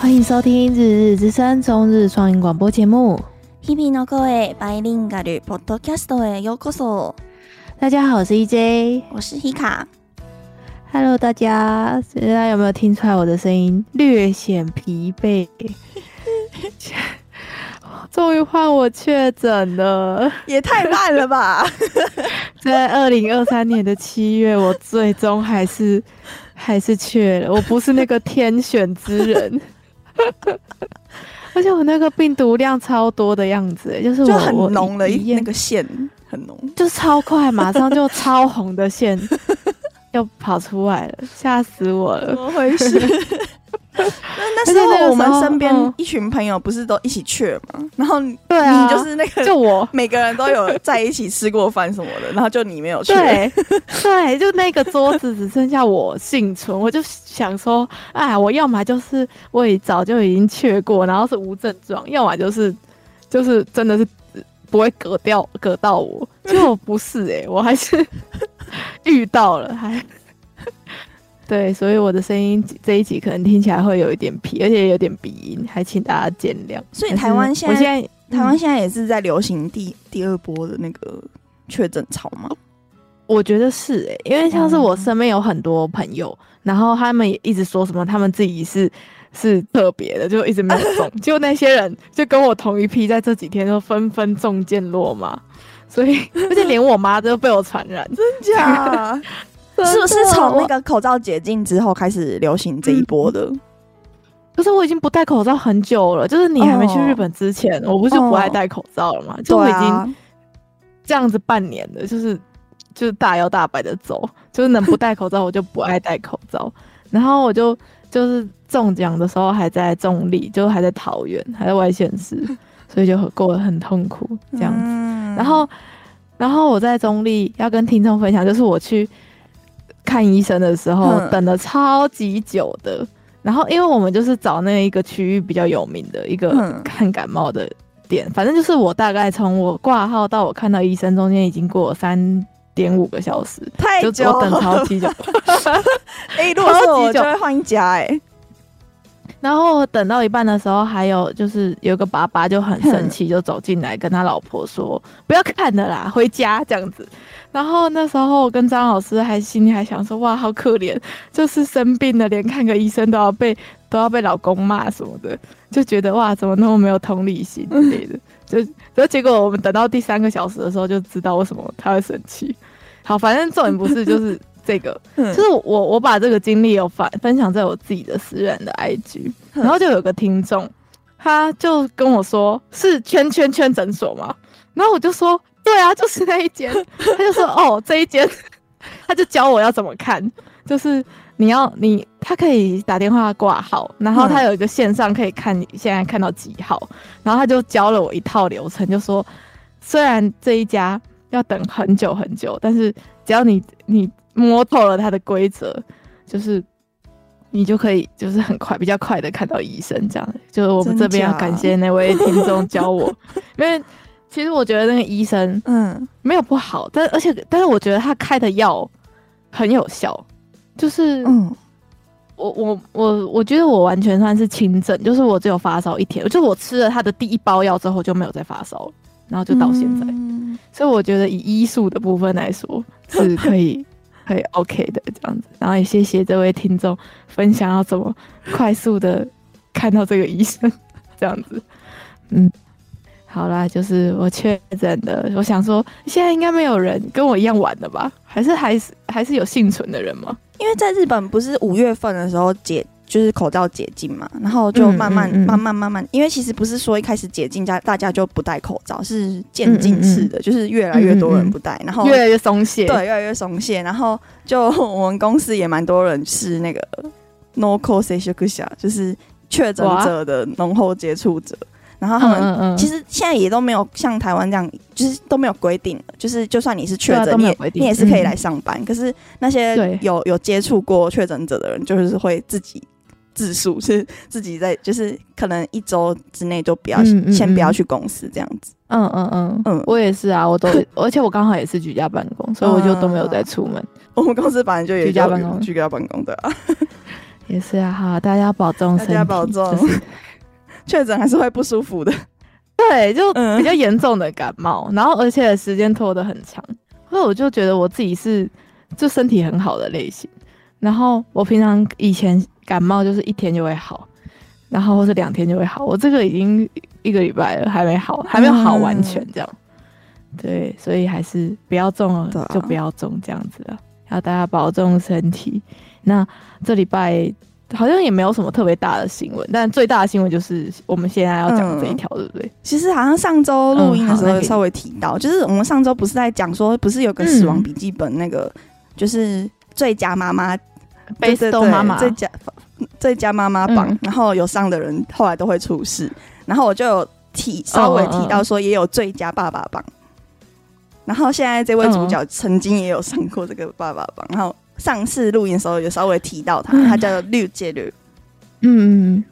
欢迎收听《日日之声》中日双语广播节目。日々の声バイリンガルポッドキャストへようこそ。大家好，我是 EJ，我是 Hika。Hello，大家，大家有没有听出来我的声音略显疲惫？终于换我确诊了，也太慢了吧！在二零二三年的七月，我最终还是还是确了。我不是那个天选之人。 而且我那个病毒量超多的样子，就是我就很浓了，一那个线很浓，就超快，马上就超红的线 又跑出来了，吓死我了！怎么回事？那那时候我们身边一群朋友不是都一起去了吗？然后对啊，你就是那个，就我每个人都有在一起吃过饭什么的，然后就你没有去。对，对，就那个桌子只剩下我幸存，我就想说，哎，我要么就是我也早就已经去过，然后是无症状，要么就是就是真的是不会隔掉隔到我，结果不是哎、欸，我还是 遇到了还。对，所以我的声音这一集可能听起来会有一点皮，而且有点鼻音，还请大家见谅。所以台湾现在，现在台湾现在也是在流行第、嗯、第二波的那个确诊潮吗？我觉得是哎、欸，因为像是我身边有很多朋友，嗯、然后他们也一直说什么他们自己是是特别的，就一直没有中，就那些人就跟我同一批，在这几天都纷纷中箭落马，所以 而且连我妈都被我传染，真假？是不是从那个口罩解禁之后开始流行这一波的？可是我已经不戴口罩很久了，就是你还没去日本之前，我不是不爱戴口罩了吗？就我已经这样子半年了，就是就是大摇大摆的走，就是能不戴口罩我就不爱戴口罩。然后我就就是中奖的时候还在中立，就还在桃园，还在外县市，所以就过得很痛苦这样子。然后然后我在中立要跟听众分享，就是我去。看医生的时候等了超级久的，嗯、然后因为我们就是找那一个区域比较有名的一个看感冒的店，嗯、反正就是我大概从我挂号到我看到医生中间已经过了三点五个小时，太久了，就我等超级久。哎、欸，如果是我就会换一家哎、欸。然后我等到一半的时候，还有就是有个爸爸就很生气，就走进来跟他老婆说：“不要看的啦，回家。这样子。”然后那时候我跟张老师还心里还想说：“哇，好可怜，就是生病了，连看个医生都要被都要被老公骂什么的，就觉得哇，怎么那么没有同理心之类的。”就，然后结果我们等到第三个小时的时候，就知道为什么他会生气。好，反正重点不是就是。这个就是我，我把这个经历有分分享在我自己的私人的 IG，然后就有个听众，他就跟我说是圈圈圈诊所吗？然后我就说对啊，就是那一间。他就说哦，这一间，他就教我要怎么看，就是你要你他可以打电话挂号，然后他有一个线上可以看你现在看到几号，然后他就教了我一套流程，就说虽然这一家要等很久很久，但是只要你你。摸透了他的规则，就是你就可以，就是很快，比较快的看到医生。这样，就是我们这边要感谢那位听众教我，因为其实我觉得那个医生，嗯，没有不好，但而且，但是我觉得他开的药很有效，就是，嗯，我我我我觉得我完全算是轻症，就是我只有发烧一天，就是我吃了他的第一包药之后就没有再发烧了，然后就到现在，嗯、所以我觉得以医术的部分来说是可以。可以 OK 的这样子，然后也谢谢这位听众分享要怎么快速的看到这个医生这样子，嗯，好啦，就是我确诊的，我想说现在应该没有人跟我一样玩的吧？还是还是还是有幸存的人吗？因为在日本不是五月份的时候解。就是口罩解禁嘛，然后就慢慢、嗯嗯嗯、慢慢慢慢，因为其实不是说一开始解禁，家大家就不戴口罩，是渐进式的，就是越来越多人不戴，然后越来越松懈，对，越来越松懈，然后就我们公司也蛮多人是那个浓厚接触者，就是确诊者的浓厚接触者，然后他们其实现在也都没有像台湾这样，就是都没有规定，就是就算你是确诊，你也你也是可以来上班，嗯、可是那些有有接触过确诊者的人，就是会自己。自述是自己在，就是可能一周之内就不要，先不要去公司这样子。嗯嗯嗯嗯，我也是啊，我都，而且我刚好也是居家办公，所以我就都没有再出门。我们公司反正就也居家办公，居家办公的啊。也是啊，好，大家保重身体，大家保重。确诊还是会不舒服的，对，就比较严重的感冒，嗯、然后而且时间拖得很长，所以我就觉得我自己是就身体很好的类型。然后我平常以前感冒就是一天就会好，然后或是两天就会好。我这个已经一个礼拜了，还没好，还没有好完全这样。嗯、对，所以还是不要中了，就不要中这样子了。要大家保重身体。那这礼拜好像也没有什么特别大的新闻，但最大的新闻就是我们现在要讲的这一条，对不对？其实好像上周录音的时候稍微提到，就是我们上周不是在讲说，不是有个死亡笔记本那个，就是最佳妈妈。贝斯豆妈妈。最佳最佳妈妈榜，嗯、然后有上的人后来都会出事，然后我就有提稍微提到说也有最佳爸爸榜，然后现在这位主角曾经也有上过这个爸爸榜，然后上次录音的时候有稍微提到他，他叫绿杰鲁，嗯嗯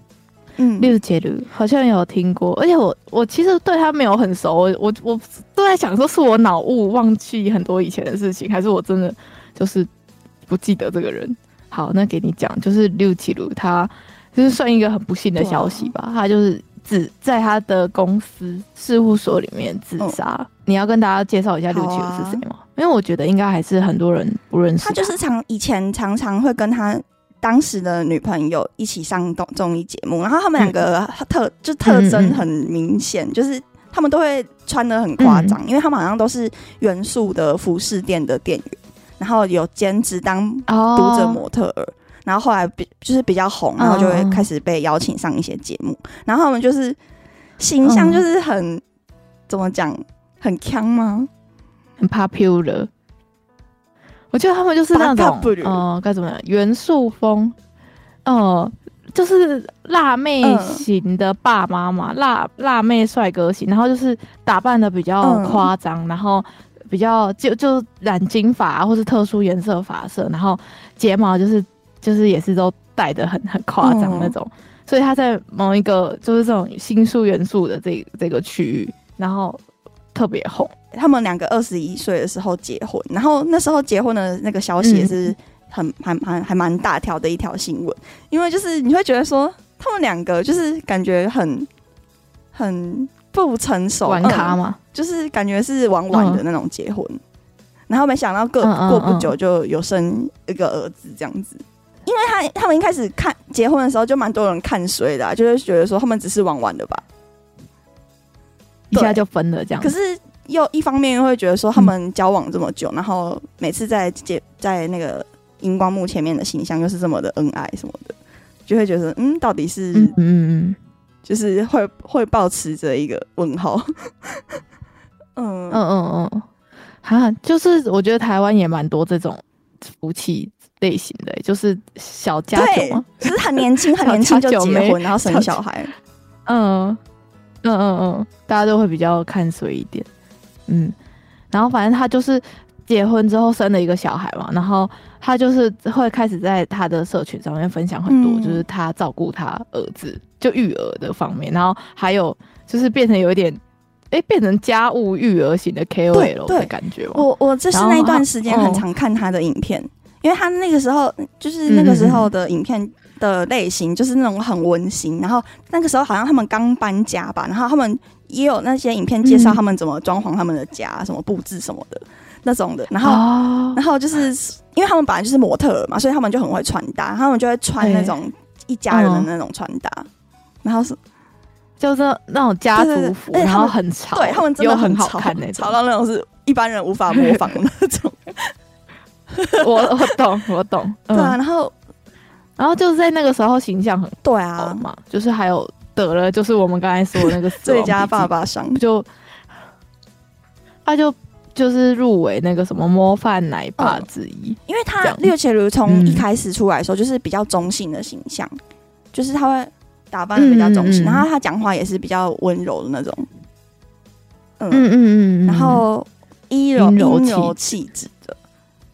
嗯，绿杰鲁好像有听过，而且我我其实对他没有很熟，我我我都在想说是我脑雾忘记很多以前的事情，还是我真的就是不记得这个人。好，那给你讲，就是六七路，他就是算一个很不幸的消息吧。他就是自在他的公司事务所里面自杀。你要跟大家介绍一下六七五是谁吗？因为我觉得应该还是很多人不认识。他就是常以前常常会跟他当时的女朋友一起上综综艺节目，然后他们两个特就特征很明显，就是他们都会穿的很夸张，因为他们好像都是元素的服饰店的店员。然后有兼职当读者模特儿，oh. 然后后来比就是比较红，然后就会开始被邀请上一些节目。Oh. 然后他们就是形象就是很、oh. 怎么讲，很强吗？很 popular。我觉得他们就是那种呃该怎么样元素风，呃就是辣妹型的爸妈嘛，辣辣妹帅哥型，然后就是打扮的比较夸张，oh. 然后。比较就就染金发啊，或是特殊颜色发色，然后睫毛就是就是也是都带的很很夸张那种，嗯、所以他在某一个就是这种新宿元素的这这个区域，然后特别红。他们两个二十一岁的时候结婚，然后那时候结婚的那个消息也是很、嗯、还还还蛮大条的一条新闻，因为就是你会觉得说他们两个就是感觉很很。不成熟，玩咖吗、嗯？就是感觉是玩玩的那种结婚，嗯、然后没想到过过不久就有生一个儿子这样子。因为他他们一开始看结婚的时候就蛮多人看衰的、啊，就是觉得说他们只是玩玩的吧，一下就分了这样。可是又一方面又会觉得说他们交往这么久，嗯、然后每次在结在那个荧光幕前面的形象又是这么的恩爱什么的，就会觉得嗯，到底是嗯嗯。嗯。就是会会保持着一个问号，嗯。嗯嗯嗯，哈，就是我觉得台湾也蛮多这种夫妻类型的，就是小家酒嘛，就是很年轻 很年轻就结婚，然后生小孩，嗯嗯嗯嗯，大家都会比较看衰一点，嗯，然后反正他就是结婚之后生了一个小孩嘛，然后他就是会开始在他的社群上面分享很多，嗯、就是他照顾他儿子。就育儿的方面，然后还有就是变成有一点，哎、欸，变成家务育儿型的 KOL 的感觉。我我这是那一段时间很常看他的影片，哦、因为他那个时候就是那个时候的影片的类型就是那种很温馨，嗯、然后那个时候好像他们刚搬家吧，然后他们也有那些影片介绍他们怎么装潢他们的家，嗯、什么布置什么的那种的，然后、哦、然后就是因为他们本来就是模特嘛，所以他们就很会穿搭，他们就会穿那种一家人的那种穿搭。然后是，就是那种家族服，然后很潮，对他们真的很好看那种，潮到那种是一般人无法模仿的那种。我我懂，我懂。对啊，然后然后就是在那个时候形象很对啊。嘛，就是还有得了，就是我们刚才说的那个 最佳爸爸赏，就他就就是入围那个什么模范奶爸之一，因为他六且如从一开始出来的时候就是比较中性的形象，就是他会。打扮的比较中性，然后他讲话也是比较温柔的那种，嗯。嗯嗯嗯，然后阴柔阴柔气质。的，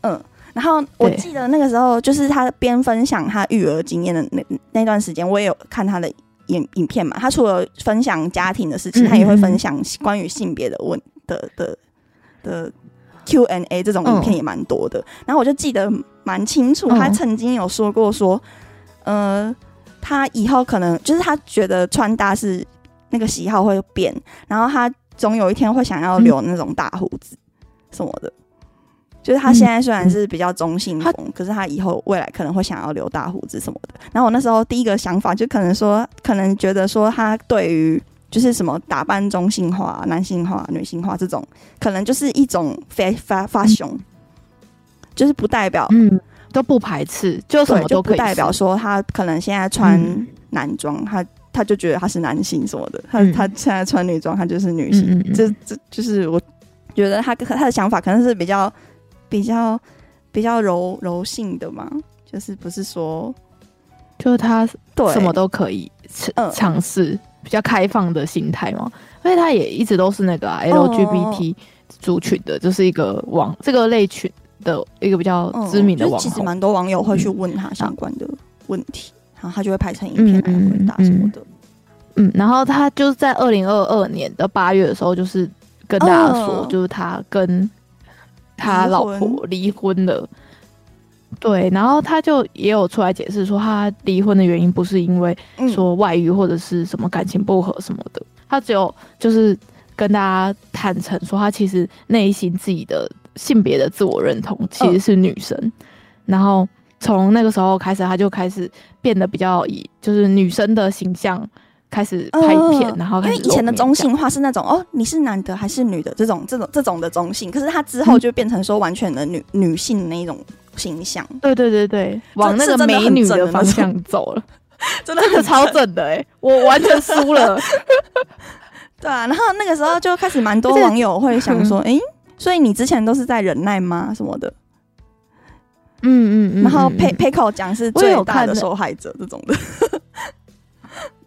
嗯，然后我记得那个时候就是他边分享他育儿经验的那那段时间，我也有看他的影影片嘛。他除了分享家庭的事情，他也会分享关于性别的问的的的 Q&A 这种影片也蛮多的。然后我就记得蛮清楚，他曾经有说过说。呃，他以后可能就是他觉得穿搭是那个喜好会变，然后他总有一天会想要留那种大胡子什么的。就是他现在虽然是比较中性风，嗯、可是他以后未来可能会想要留大胡子什么的。然后我那时候第一个想法就可能说，可能觉得说他对于就是什么打扮中性化、男性化、女性化这种，可能就是一种 fashion，、嗯、就是不代表嗯都不排斥，就什么都不代表说他可能现在穿男装，嗯、他他就觉得他是男性什么的。他、嗯、他现在穿女装，他就是女性。嗯嗯嗯这这就是我觉得他他的想法可能是比较。比较比较柔柔性的嘛，就是不是说，就是他对什么都可以尝尝试，比较开放的心态嘛。因为他也一直都是那个、啊、LGBT 族群的，就是一个网这个类群的一个比较知名的网红。其实蛮多网友会去问他相关的问题，嗯、然后他就会拍成影片来回答什么的。嗯，然后他就是在二零二二年的八月的时候，就是跟大家说，就是他跟。他老婆离婚。了，对，然后他就也有出来解释说，他离婚的原因不是因为说外遇或者是什么感情不和什么的，他只有就是跟大家坦诚说，他其实内心自己的性别的自我认同其实是女生，然后从那个时候开始，他就开始变得比较以就是女生的形象。开始拍片，然后因为以前的中性化是那种哦，你是男的还是女的这种这种这种的中性，可是他之后就变成说完全的女女性那一种形象。对对对对，往那个美女的方向走了，真的很超正的哎，我完全输了。对啊，然后那个时候就开始蛮多网友会想说，哎，所以你之前都是在忍耐吗？什么的？嗯嗯嗯，然后佩佩口讲是最大的受害者这种的。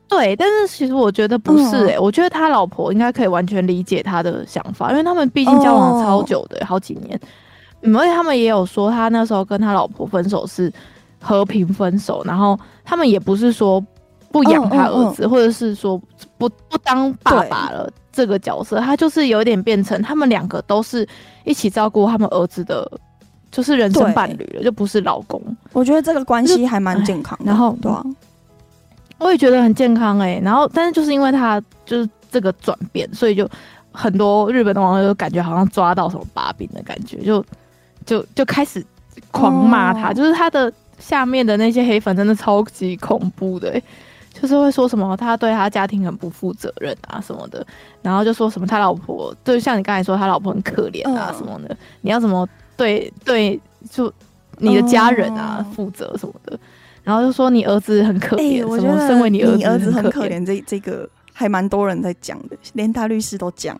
对，但是其实我觉得不是诶、欸，嗯、我觉得他老婆应该可以完全理解他的想法，因为他们毕竟交往了超久的，哦、好几年。嗯，而且他们也有说，他那时候跟他老婆分手是和平分手，然后他们也不是说不养他儿子，或者是说不不当爸爸了这个角色，他就是有点变成他们两个都是一起照顾他们儿子的，就是人生伴侣了，就不是老公。我觉得这个关系还蛮健康的，然后对、啊我也觉得很健康哎、欸，然后但是就是因为他就是这个转变，所以就很多日本的网友就感觉好像抓到什么把柄的感觉，就就就开始狂骂他，哦、就是他的下面的那些黑粉真的超级恐怖的、欸，就是会说什么他对他家庭很不负责任啊什么的，然后就说什么他老婆，就像你刚才说他老婆很可怜啊什么的，嗯、你要怎么对对就你的家人啊负责什么的。然后就说你儿子很可怜，欸、我觉得身为你儿子很可怜，这这个还蛮多人在讲的，连大律师都讲，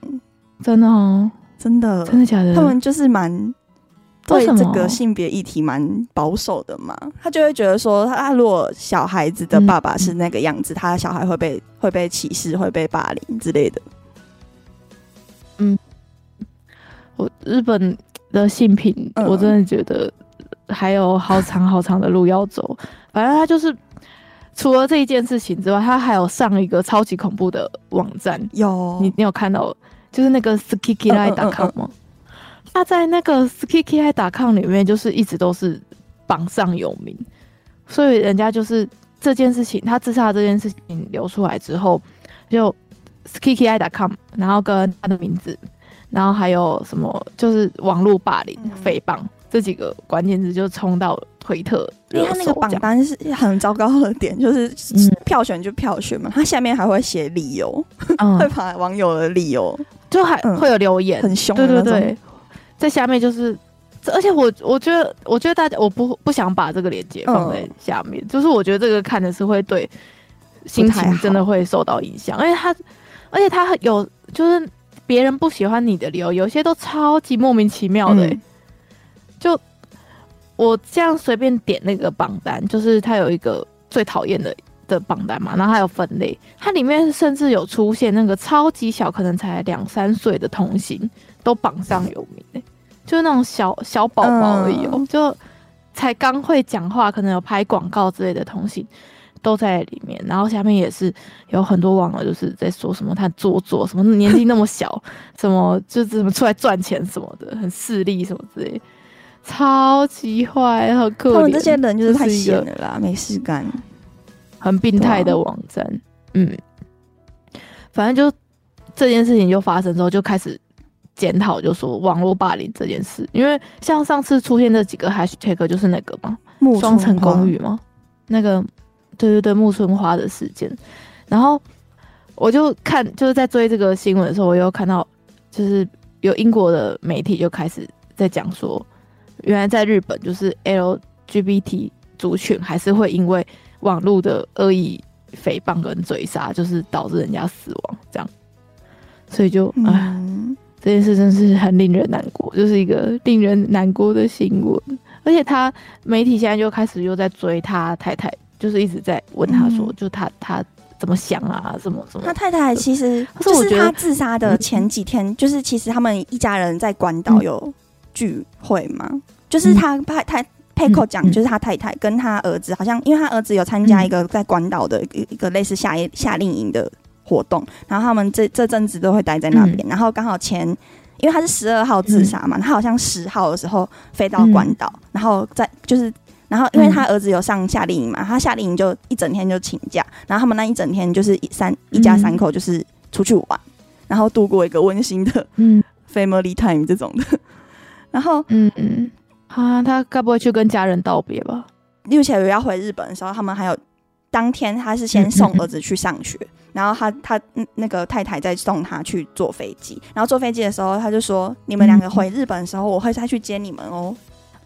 真的哦，真的，真的假的？他们就是蛮对这个性别议题蛮保守的嘛，他就会觉得说，他如果小孩子的爸爸是那个样子，嗯、他的小孩会被会被歧视，会被霸凌之类的。嗯，我日本的性平，我真的觉得还有好长好长的路要走。反正他就是除了这一件事情之外，他还有上一个超级恐怖的网站。有你，你有看到就是那个 skikkirai.com 吗？他在那个 skikkirai.com 里面，就是一直都是榜上有名。所以人家就是这件事情，他自杀这件事情流出来之后，就 skikkirai.com，然后跟他的名字，然后还有什么，就是网络霸凌、诽谤、嗯、这几个关键字就冲到。推特，因为他那个榜单是很糟糕的点，就是票选就票选嘛，他下面还会写理由，会把网友的理由，就还会有留言，很凶。对对对，在下面就是，而且我我觉得，我觉得大家我不不想把这个链接放在下面，就是我觉得这个看的是会对心情真的会受到影响，而且他，而且他有就是别人不喜欢你的理由，有些都超级莫名其妙的，就。我这样随便点那个榜单，就是它有一个最讨厌的的榜单嘛，然后还有分类，它里面甚至有出现那个超级小，可能才两三岁的童星都榜上有名，欸，就是那种小小宝宝而已哦，就才刚会讲话，可能有拍广告之类的童星都在里面，然后下面也是有很多网友就是在说什么他做作，什么年纪那么小，什么就怎么出来赚钱什么的，很势利什么之类。超级坏，好可怜。他们这些人就是太闲了啦，没事干。很病态的网站。啊、嗯，反正就这件事情就发生之后，就开始检讨，就说网络霸凌这件事。因为像上次出现这几个 hashtag 就是那个嘛，双层公寓嘛，那个对对对木村花的事件。然后我就看就是在追这个新闻的时候，我又看到就是有英国的媒体就开始在讲说，原来在日本就是 LGBT 族群还是会因为网络的恶意诽谤跟追杀，就是导致人家死亡这样，所以就啊、嗯，这件事真是很令人难过，就是一个令人难过的新闻。而且他媒体现在就开始又在追他太太，就是一直在问他说，嗯、就他他怎么想啊，什么什么？他太太其实就是他自杀的前几天，就是其实他们一家人在关岛有聚会嘛，嗯、就是他太太。佩克讲，就是他太太跟他儿子，好像因为他儿子有参加一个在关岛的一个类似夏夏令营的活动，然后他们这这阵子都会待在那边。然后刚好前，因为他是十二号自杀嘛，他好像十号的时候飞到关岛，然后在就是，然后因为他儿子有上夏令营嘛，他夏令营就一整天就请假，然后他们那一整天就是一三一家三口就是出去玩，然后度过一个温馨的 family time 这种的，然后嗯嗯。啊，他该不会去跟家人道别吧？六七月要回日本的时候，他们还有当天他是先送儿子去上学，嗯、然后他他那个太太再送他去坐飞机，然后坐飞机的时候他就说：“你们两个回日本的时候，我会再去接你们哦。”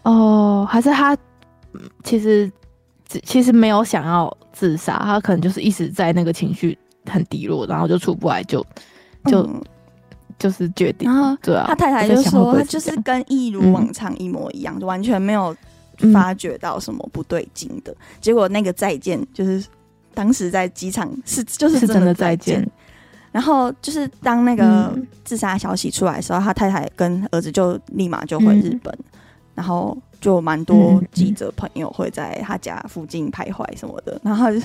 哦，还是他其实其实没有想要自杀，他可能就是一直在那个情绪很低落，然后就出不来就，就就。嗯就是决定，然后对啊，他太太就说，他就是跟一如往常一模一样，就、嗯、完全没有发觉到什么不对劲的、嗯。结果那个再见，就是当时在机场是就是真的再见。然后就是当那个自杀消息出来的时候，他太太跟儿子就立马就回日本，嗯、然后。就蛮多记者朋友会在他家附近徘徊什么的，然后就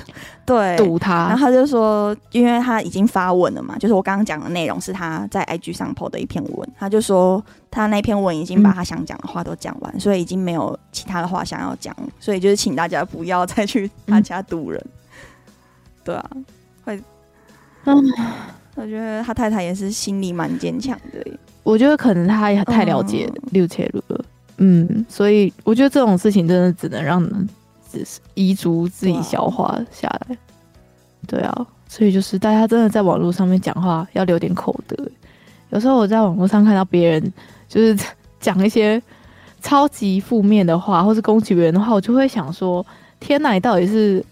对堵他，然后他就说，因为他已经发文了嘛，就是我刚刚讲的内容是他在 IG 上 po 的一篇文，他就说他那篇文已经把他想讲的话都讲完，所以已经没有其他的话想要讲，所以就是请大家不要再去他家堵人。对啊，会，嗯，我觉得他太太也是心里蛮坚强的，我觉得可能他也太了解六切路了。嗯，嗯所以我觉得这种事情真的只能让只是遗族自己消化下来。对啊，所以就是大家真的在网络上面讲话要留点口德。有时候我在网络上看到别人就是讲一些超级负面的话，或是攻击别人的话，我就会想说：天哪，你到底是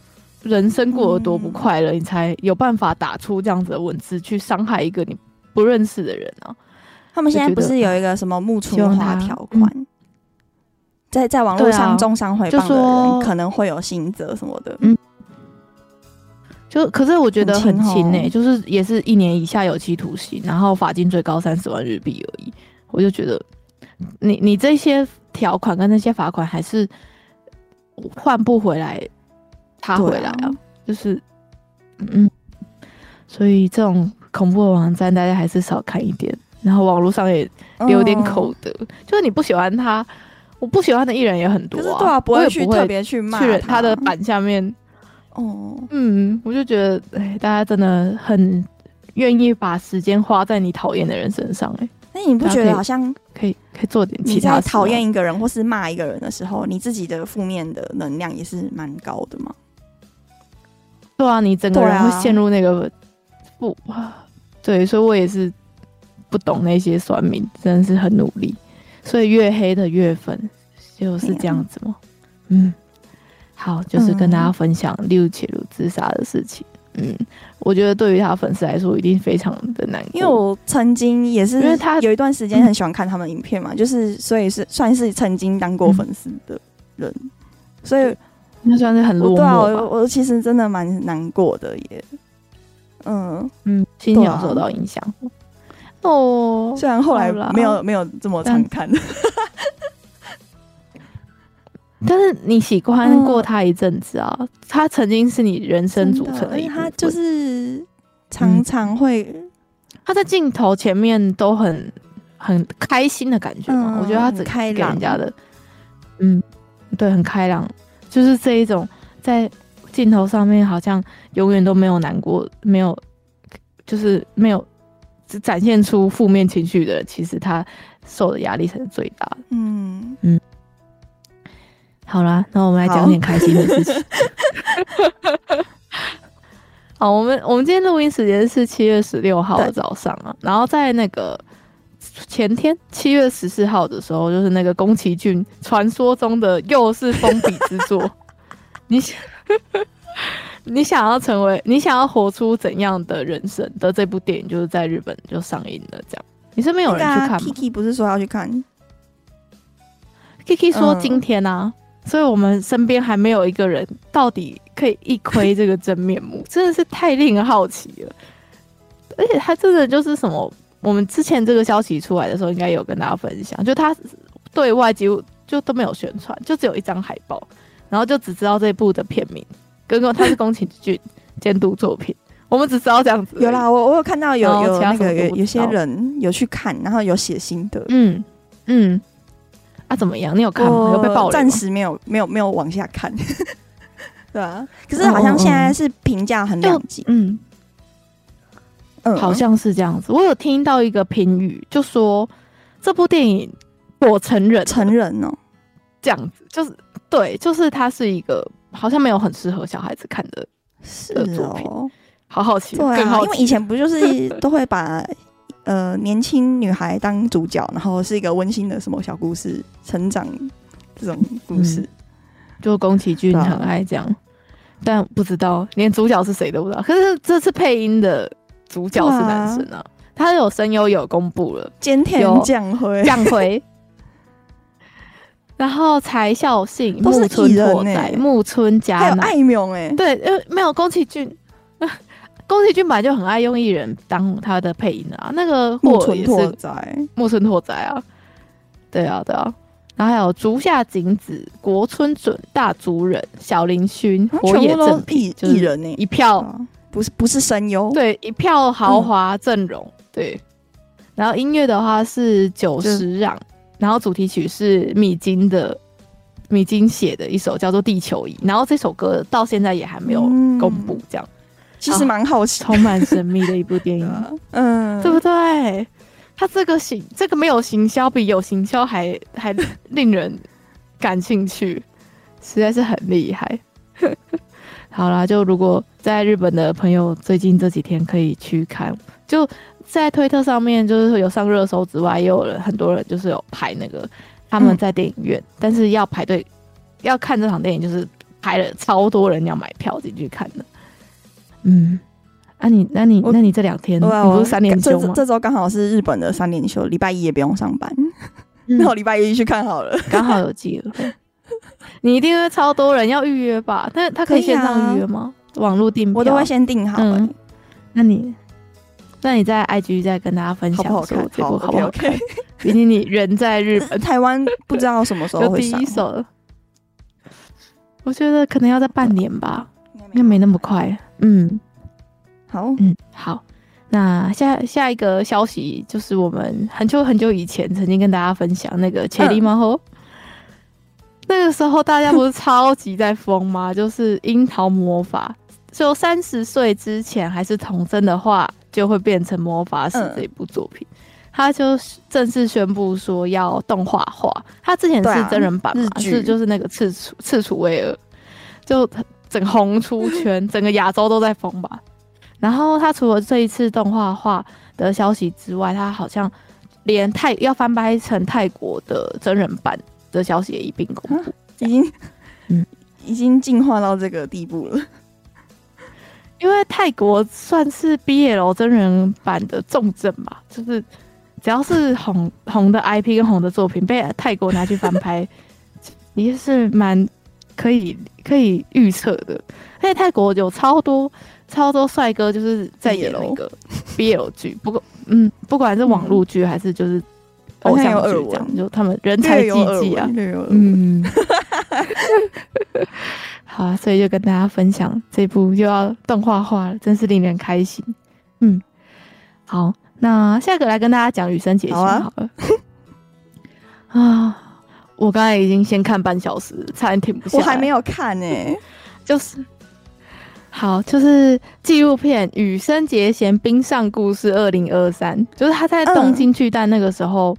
人生过得多不快乐，你才有办法打出这样子的文字去伤害一个你不认识的人呢？他们现在不是有一个什么木村花条款？在在网络上中伤诽谤的人可能会有刑责什么的，嗯，就可是我觉得很轻诶，就是也是一年以下有期徒刑，然后罚金最高三十万日币而已。我就觉得你你这些条款跟那些罚款还是换不回来他回来啊，就是嗯，所以这种恐怖的网站大家还是少看一点，然后网络上也留点口德，就是你不喜欢他。我不喜欢的艺人也很多啊，对啊，不会去特别去骂他，他的板下面。哦，嗯，我就觉得，哎，大家真的很愿意把时间花在你讨厌的人身上，哎，那你不觉得好像可以可以做点其他？你在讨厌一个人或是骂一个人的时候，你自己的负面的能量也是蛮高的吗？对啊，你整个人会陷入那个不啊，对，所以我也是不懂那些酸民，真的是很努力。所以越黑的月粉，就是这样子吗？嗯，好，就是跟大家分享六切鲁自杀的事情。嗯，我觉得对于他粉丝来说，一定非常的难过。因为我曾经也是，因为他有一段时间很喜欢看他们影片嘛，嗯、就是所以是算是曾经当过粉丝的人，嗯、所以那算是很落寞。对啊，我，我其实真的蛮难过的耶。嗯嗯，心情有受到影响。哦，虽然后来没有没有这么常看，但是你喜欢过他一阵子啊、嗯，他曾经是你人生组成的一部分。他就是常常会，嗯、他在镜头前面都很很开心的感觉嘛、嗯。我觉得他只开给人家的，嗯，对，很开朗，就是这一种在镜头上面好像永远都没有难过，没有就是没有只展现出负面情绪的，其实他受的压力才是最大的。嗯嗯。好啦，那我们来讲点开心的事情。好，好，我们我们今天录音时间是七月十六号的早上啊，然后在那个前天七月十四号的时候，就是那个宫崎骏传说中的又是封笔之作。你想，你想要成为，你想要活出怎样的人生的这部电影，就是在日本就上映了。这样，你身边有人去看吗？Kiki 不是说要去看？Kiki 说今天啊。嗯所以我们身边还没有一个人到底可以一窥这个真面目，真的是太令人好奇了。而且他真的就是什么，我们之前这个消息出来的时候，应该有跟大家分享，就他对外几乎就都没有宣传，就只有一张海报，然后就只知道这部的片名，跟跟他是宫崎骏监督作品，我们只知道这样子。有啦，我我有看到有有那个有有些人有去看，然后有写心得。嗯嗯。啊，怎么样？你有看吗？有被爆雷？暂时没有，没有，没有往下看。对啊，可是好像现在是评价很两极。嗯嗯，好像是这样子。我有听到一个评语，就说这部电影我成人成人哦，这样子就是对，就是它是一个好像没有很适合小孩子看的是作品。好好奇，对啊，因为以前不就是 都会把。呃，年轻女孩当主角，然后是一个温馨的什么小故事，成长这种故事，嗯、就宫崎骏很爱这样，啊、但不知道连主角是谁都不知道。可是这次配音的主角是男生啊，啊他有声优有公布了，菅田将晖，将晖，然后柴孝信、木村拓哉、木村佳乃、还有爱缪哎，对，因为没有宫崎骏。宫崎骏本来就很爱用艺人当他的配音啊，那个木村拓哉，木村拓哉啊，对啊对啊，然后还有竹下景子、国村准、大竹人、小林薰、火野正平，艺人呢，一票。不是不是声优，对，一票豪华阵容，嗯、对。然后音乐的话是久石让，然后主题曲是米津的米津写的一首叫做《地球仪》，然后这首歌到现在也还没有公布，这样。嗯其实蛮好奇，充满神秘的一部电影，嗯，对不对？他这个行，这个没有行销，比有行销还还令人感兴趣，实在是很厉害。好啦，就如果在日本的朋友最近这几天可以去看，就在推特上面，就是有上热搜之外，也有人很多人就是有拍那个他们在电影院，嗯、但是要排队要看这场电影，就是排了超多人要买票进去看的。嗯，那、啊、你那你那你这两天，你不是三连休吗？这周刚好是日本的三连休，礼拜一也不用上班，那、嗯、我礼拜一去看好了，刚好有机会。你一定会超多人要预约吧？但他可以线上预约吗？啊、网络订票我都会先订好、欸嗯。那你那你在 IG 再跟大家分享好不好看？好不好看？毕竟你人在日本，台湾不知道什么时候会上。第一手，我觉得可能要在半年吧，应该没那么快。嗯，好，嗯，好，那下下一个消息就是我们很久很久以前曾经跟大家分享那个切里猫后，嗯、那个时候大家不是超级在疯吗？就是樱桃魔法，就三十岁之前还是童真的话，就会变成魔法使这一部作品，嗯、他就正式宣布说要动画化。他之前是真人版嘛，啊、是就是那个赤楚赤楚卫二，就。整红出圈，整个亚洲都在疯吧。然后他除了这一次动画化的消息之外，他好像连泰要翻拍成泰国的真人版的消息也一并公布，已经嗯已经进化到这个地步了。因为泰国算是 BL 真人版的重镇嘛，就是只要是红红的 IP 跟红的作品被泰国拿去翻拍，也是蛮。可以可以预测的，而且泰国有超多超多帅哥，就是在演那个 BL 剧，不过嗯，不管是网络剧还是就是偶像剧这样，就他们人才济济啊，嗯，好啊，所以就跟大家分享这部又要动画化了，真是令人开心。嗯，好，那下一个来跟大家讲羽生结弦好了，啊。我刚才已经先看半小时，差点停不下来。我还没有看呢、欸，就是好，就是纪录片《羽生结弦冰上故事》二零二三，就是他在东京巨蛋那个时候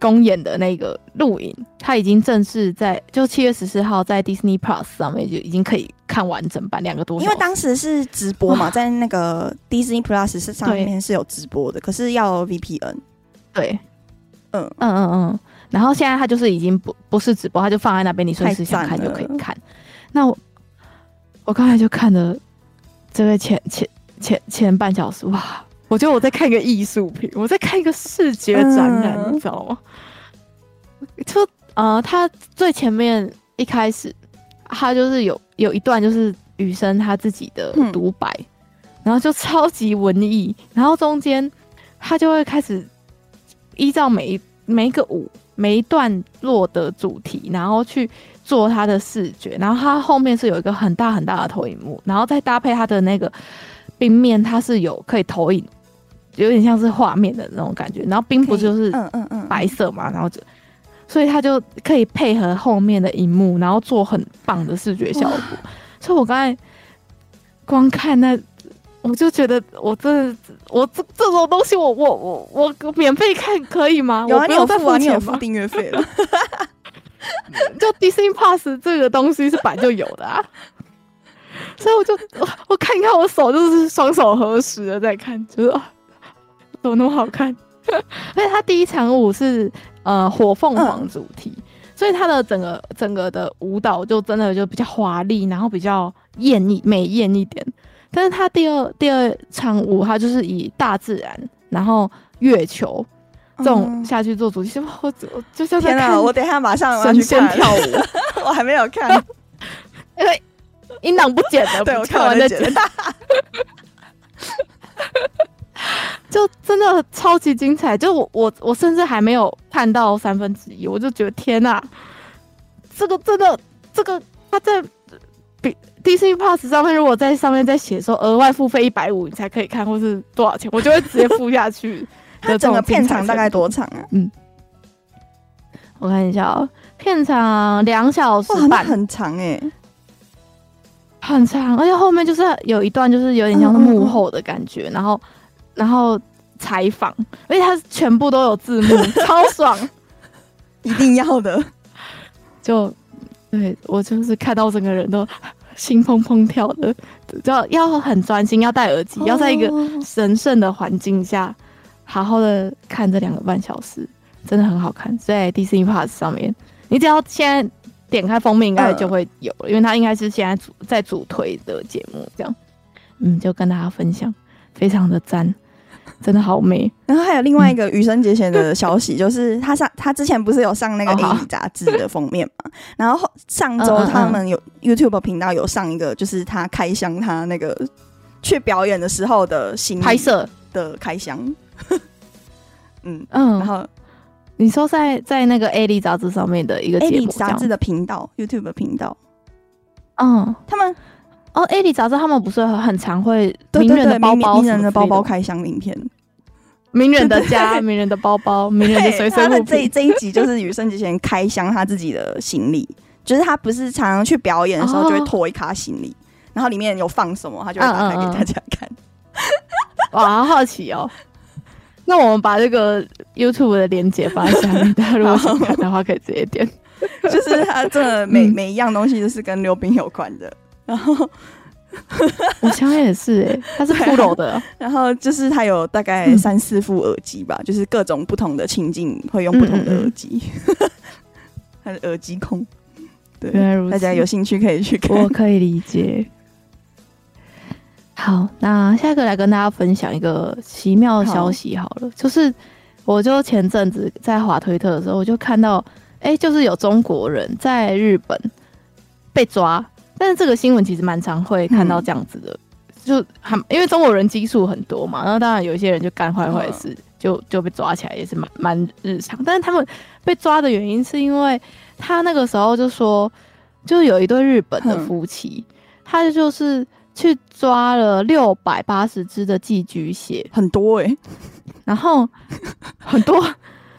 公演的那个录影，他已经正式在就七月十四号在 Disney Plus 上面就已经可以看完整版两个多。因为当时是直播嘛，在那个 Disney Plus 是上面是有直播的，可是要 VPN。对，嗯嗯嗯嗯。然后现在他就是已经不不是直播，他就放在那边，你随时想看就可以看。那我我刚才就看了。这个前前前前半小时，哇！我觉得我在看一个艺术品，我在看一个视觉展览，嗯、你知道吗？就呃，他最前面一开始，他就是有有一段就是雨生他自己的独白，嗯、然后就超级文艺，然后中间他就会开始依照每一每一个舞每一段落的主题，然后去。做他的视觉，然后他后面是有一个很大很大的投影幕，然后再搭配他的那个冰面，它是有可以投影，有点像是画面的那种感觉。然后冰不就是嗯嗯嗯白色嘛，然后就所以它就可以配合后面的荧幕，然后做很棒的视觉效果。所以我刚才光看那，我就觉得我真的我这这种东西我，我我我我免费看可以吗？有啊，你有付啊，你有付订阅费了。就 Disney Plus 这个东西是本来就有的啊，所以我就我，我看一看我手就是双手合十的在看，就是怎么那么好看？而且他第一场舞是呃火凤凰主题，嗯、所以他的整个整个的舞蹈就真的就比较华丽，然后比较艳丽美艳一点。但是他第二第二场舞，他就是以大自然，然后月球。这种下去做主题，我我就像天哪！我等一下马上要去看跳舞，我还没有看，因为音档不剪的，对我看完再剪。就真的超级精彩，就我我我甚至还没有看到三分之一，我就觉得天哪，这个真的这个他在比 Disney Plus 上面，如果在上面再写说额外付费一百五你才可以看，或是多少钱，我就会直接付下去。它整个片长大概多长啊？嗯，我看一下哦、喔，片长两小时半，很长哎、欸，很长，而且后面就是有一段就是有点像是幕后的感觉，嗯嗯嗯然后然后采访，而且它全部都有字幕，超爽，一定要的。就对我就是看到整个人都心怦怦跳的，要要很专心，要戴耳机，要在一个神圣的环境下。好好的看这两个半小时，真的很好看，在 Disney Plus 上面，你只要现在点开封面，应该就会有了，呃、因为它应该是现在主在主推的节目，这样，嗯，就跟大家分享，非常的赞，真的好美。然后还有另外一个羽生结弦的消息，就是他上他之前不是有上那个影杂志的封面嘛？然后上周他们有 YouTube 频道有上一个，就是他开箱他那个去表演的时候的新拍摄。的开箱。嗯嗯，然后你说在在那个 A 丽杂志上面的一个节目，杂志的频道，YouTube 频道，嗯，他们哦，A 丽杂志他们不是很常会名人的包包，名人的包包开箱影片，名人的家，名人的包包，名人的随身物品。这这一集就是羽生结弦开箱他自己的行李，就是他不是常常去表演的时候就会拖一卡行李，然后里面有放什么，他就会打开给大家看。哇，好好奇哦。那我们把这个 YouTube 的链接放在下面，大家 如果想看的话，可以直接点。就是它真的每、嗯、每一样东西都是跟溜冰有关的。然后 我想也是、欸，哎，它是 Pro 的。然后就是它有大概三四副耳机吧，嗯、就是各种不同的情境会用不同的耳机。它是耳机控，对，大家有兴趣可以去看。我可以理解。好，那下一个来跟大家分享一个奇妙的消息好了，好，就是我就前阵子在滑推特的时候，我就看到，哎、欸，就是有中国人在日本被抓，但是这个新闻其实蛮常会看到这样子的，嗯、就很因为中国人基数很多嘛，然后当然有一些人就干坏坏事，就就被抓起来也是蛮蛮日常，但是他们被抓的原因是因为他那个时候就说，就有一对日本的夫妻，嗯、他就是。去抓了六百八十只的寄居蟹，很多哎、欸，然后 很多，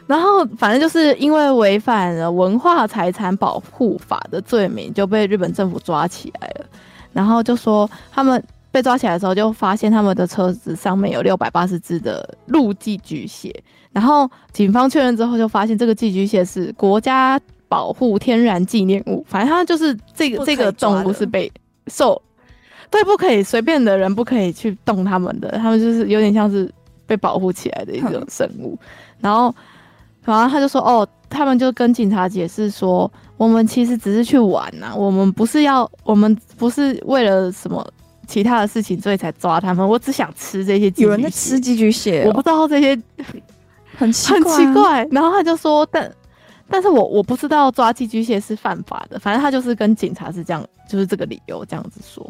然后反正就是因为违反了文化财产保护法的罪名，就被日本政府抓起来了。然后就说他们被抓起来的时候，就发现他们的车子上面有六百八十只的陆寄居蟹。然后警方确认之后，就发现这个寄居蟹是国家保护天然纪念物。反正它就是这个这个动物是被受，对，不可以随便的人不可以去动他们的，他们就是有点像是被保护起来的一种生物。然后，然后他就说：“哦，他们就跟警察解释说，我们其实只是去玩呐、啊，我们不是要，我们不是为了什么其他的事情，所以才抓他们。我只想吃这些寄居蟹。有人在吃寄居蟹、哦，我不知道这些。”很奇怪、啊，很奇怪。然后他就说，但但是我我不知道抓寄居蟹是犯法的，反正他就是跟警察是这样，就是这个理由这样子说。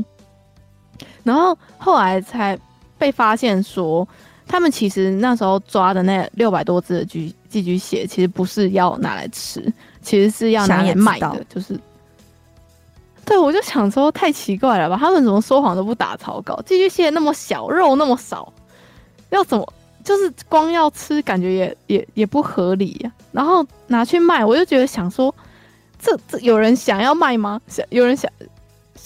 然后后来才被发现说，他们其实那时候抓的那六百多只的寄寄居蟹，其实不是要拿来吃，其实是要拿来卖的。就是，对，我就想说太奇怪了吧？他们怎么说谎都不打草稿？寄居蟹那么小，肉那么少，要怎么？就是光要吃，感觉也也也不合理呀、啊。然后拿去卖，我就觉得想说，这这有人想要卖吗？想有人想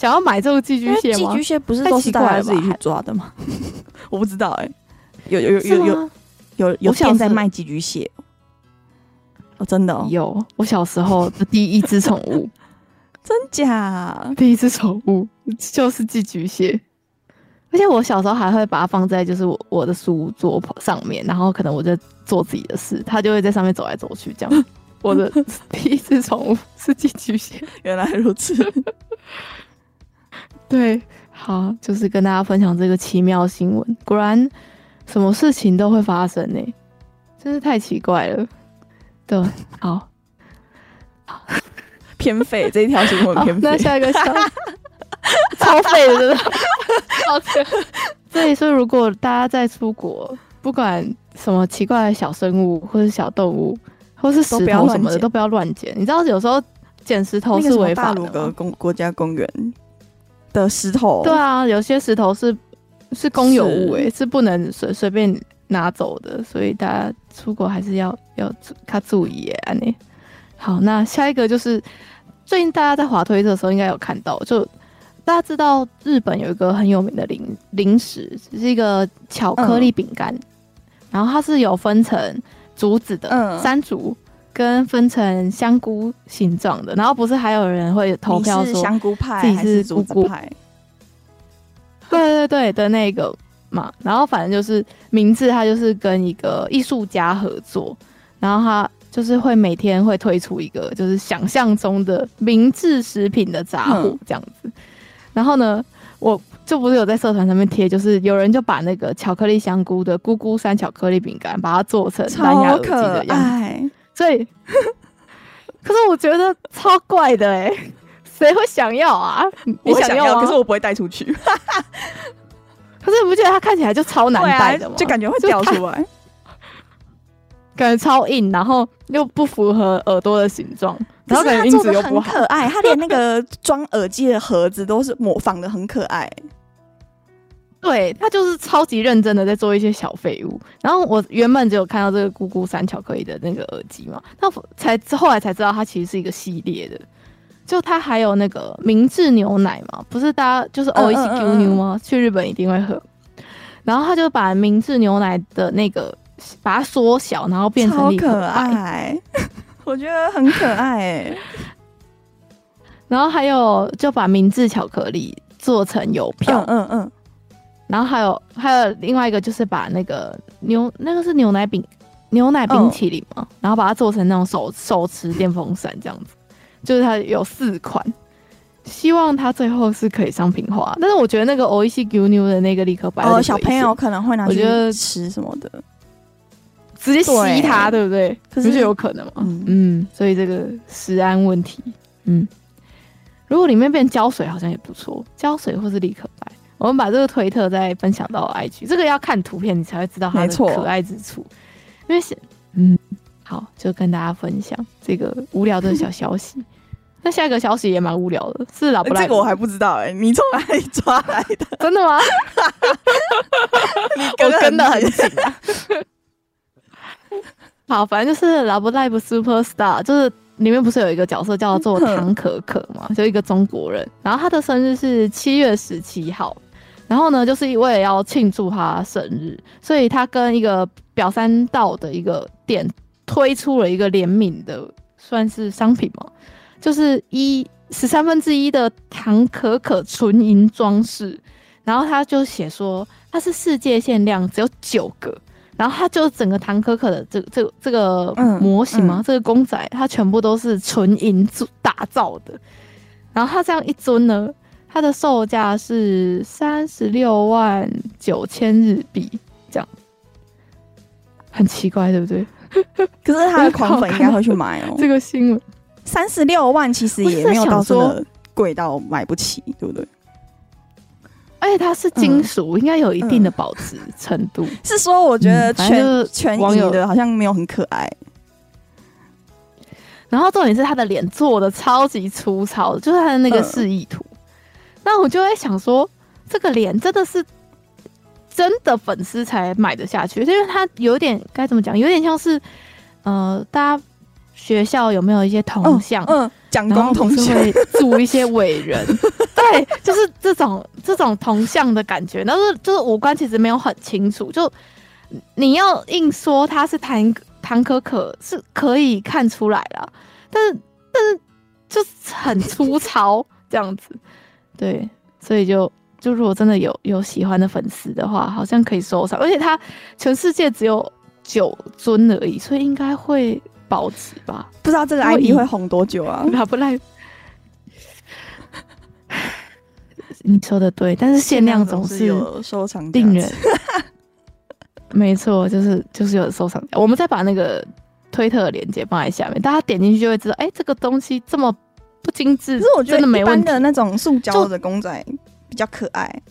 想要买这个寄居蟹吗？寄居蟹不是都是大家自己去抓的吗？我不知道哎、欸，有有有有有有有店在卖寄居蟹哦，真的、哦、有。我小时候的第一只宠物，真假？第一只宠物就是寄居蟹。而且我小时候还会把它放在就是我我的书桌上面，然后可能我就做自己的事，它就会在上面走来走去这样。我的第一只宠物是寄居蟹，原来如此。对，好，就是跟大家分享这个奇妙新闻。果然，什么事情都会发生呢、欸，真是太奇怪了。对，好，偏废这一条新闻偏废。那下一个小。超废的，真的。抱歉。所以说，如果大家在出国，不管什么奇怪的小生物，或是小动物，或是石头什么的，都不要乱捡。你知道，有时候捡石头是违法的。那个大鲁格公国家公园的石头，对啊，有些石头是是公有物、欸，诶，是不能随随便拿走的。所以大家出国还是要要他注意耶，安妮。好，那下一个就是最近大家在滑推特的时候应该有看到，就。大家知道日本有一个很有名的零零食，是一个巧克力饼干，嗯，然后它是有分成竹子的，嗯，山竹跟分成香菇形状的，然后不是还有人会投票说香菇派自己是竹子派，对对对的那个嘛，然后反正就是名字，它就是跟一个艺术家合作，然后他就是会每天会推出一个就是想象中的明治食品的杂货这样子。嗯然后呢，我就不是有在社团上面贴，就是有人就把那个巧克力香菇的咕咕山巧克力饼干，把它做成蓝牙耳机的样子。所以，可是我觉得超怪的哎、欸，谁会想要啊？我想要，可是我不会带出去。可是你不觉得它看起来就超难带的吗？就感觉会掉出来，感觉超硬，然后又不符合耳朵的形状。然后感觉音质又不可爱。他连那个装耳机的盒子都是模仿的很可爱。对，他就是超级认真的在做一些小废物。然后我原本只有看到这个咕咕山巧克力的那个耳机嘛，那才后来才知道它其实是一个系列的。就它还有那个明治牛奶嘛，不是大家就是 O E C Q 牛吗？去日本一定会喝。然后他就把明治牛奶的那个把它缩小，然后变成可爱。我觉得很可爱哎、欸，然后还有就把明治巧克力做成邮票，嗯嗯，嗯，然后还有还有另外一个就是把那个牛那个是牛奶饼牛奶冰淇淋嘛、哦，然后把它做成那种手手持电风扇这样子，就是它有四款，希望它最后是可以商品化，但是我觉得那个欧伊西牛牛的那个立可白哦，小朋友可能会拿去吃什么的。直接吸它，对不对？可是有可能吗？嗯，嗯，所以这个食安问题，嗯，如果里面变胶水，好像也不错，胶水或是立可白。我们把这个推特再分享到 IG，这个要看图片你才会知道它的可爱之处。因为是，嗯，好，就跟大家分享这个无聊的小消息。那下一个消息也蛮无聊的，是啦，不这个我还不知道哎、欸，你从哪里抓来的？真的吗？你跟跟的很紧啊。好，反正就是 Love Live Super Star，就是里面不是有一个角色叫做唐可可嘛，就一个中国人，然后他的生日是七月十七号，然后呢，就是为了要庆祝他生日，所以他跟一个表三道的一个店推出了一个联名的，算是商品嘛，就是一十三分之一的唐可可纯银装饰，然后他就写说它是世界限量，只有九个。然后它就整个唐可可的这这这个模型嘛，嗯嗯、这个公仔它全部都是纯银打造的。然后它这样一尊呢，它的售价是三十六万九千日币，这样很奇怪，对不对？可是他的狂粉应该会去买哦。这个新闻三十六万其实也没有到说贵到买不起，对不对？而且它是金属，嗯、应该有一定的保值程度。嗯、是说，我觉得全、嗯、全银的好像没有很可爱。然后重点是他的脸做的超级粗糙，就是他的那个示意图。那、嗯、我就会想说，这个脸真的是真的粉丝才买得下去，因为它有点该怎么讲，有点像是呃，大家学校有没有一些铜像？嗯。嗯蒋公铜像会组一些伟人，对，就是这种这种铜像的感觉。但是就是五官其实没有很清楚，就你要硬说他是谭谭可可是可以看出来啦，但是但是就是很粗糙这样子，对，所以就就如果真的有有喜欢的粉丝的话，好像可以收藏，而且他全世界只有九尊而已，所以应该会。保值吧，不知道这个 IP 会红多久啊？不赖，你说的对，但是限量总是有收藏定人，没错，就是就是有收藏。我们再把那个推特的链接放在下面，大家点进去就会知道，哎、欸，这个东西这么不精致，可是我觉得一般的那种塑胶的公仔比较可爱。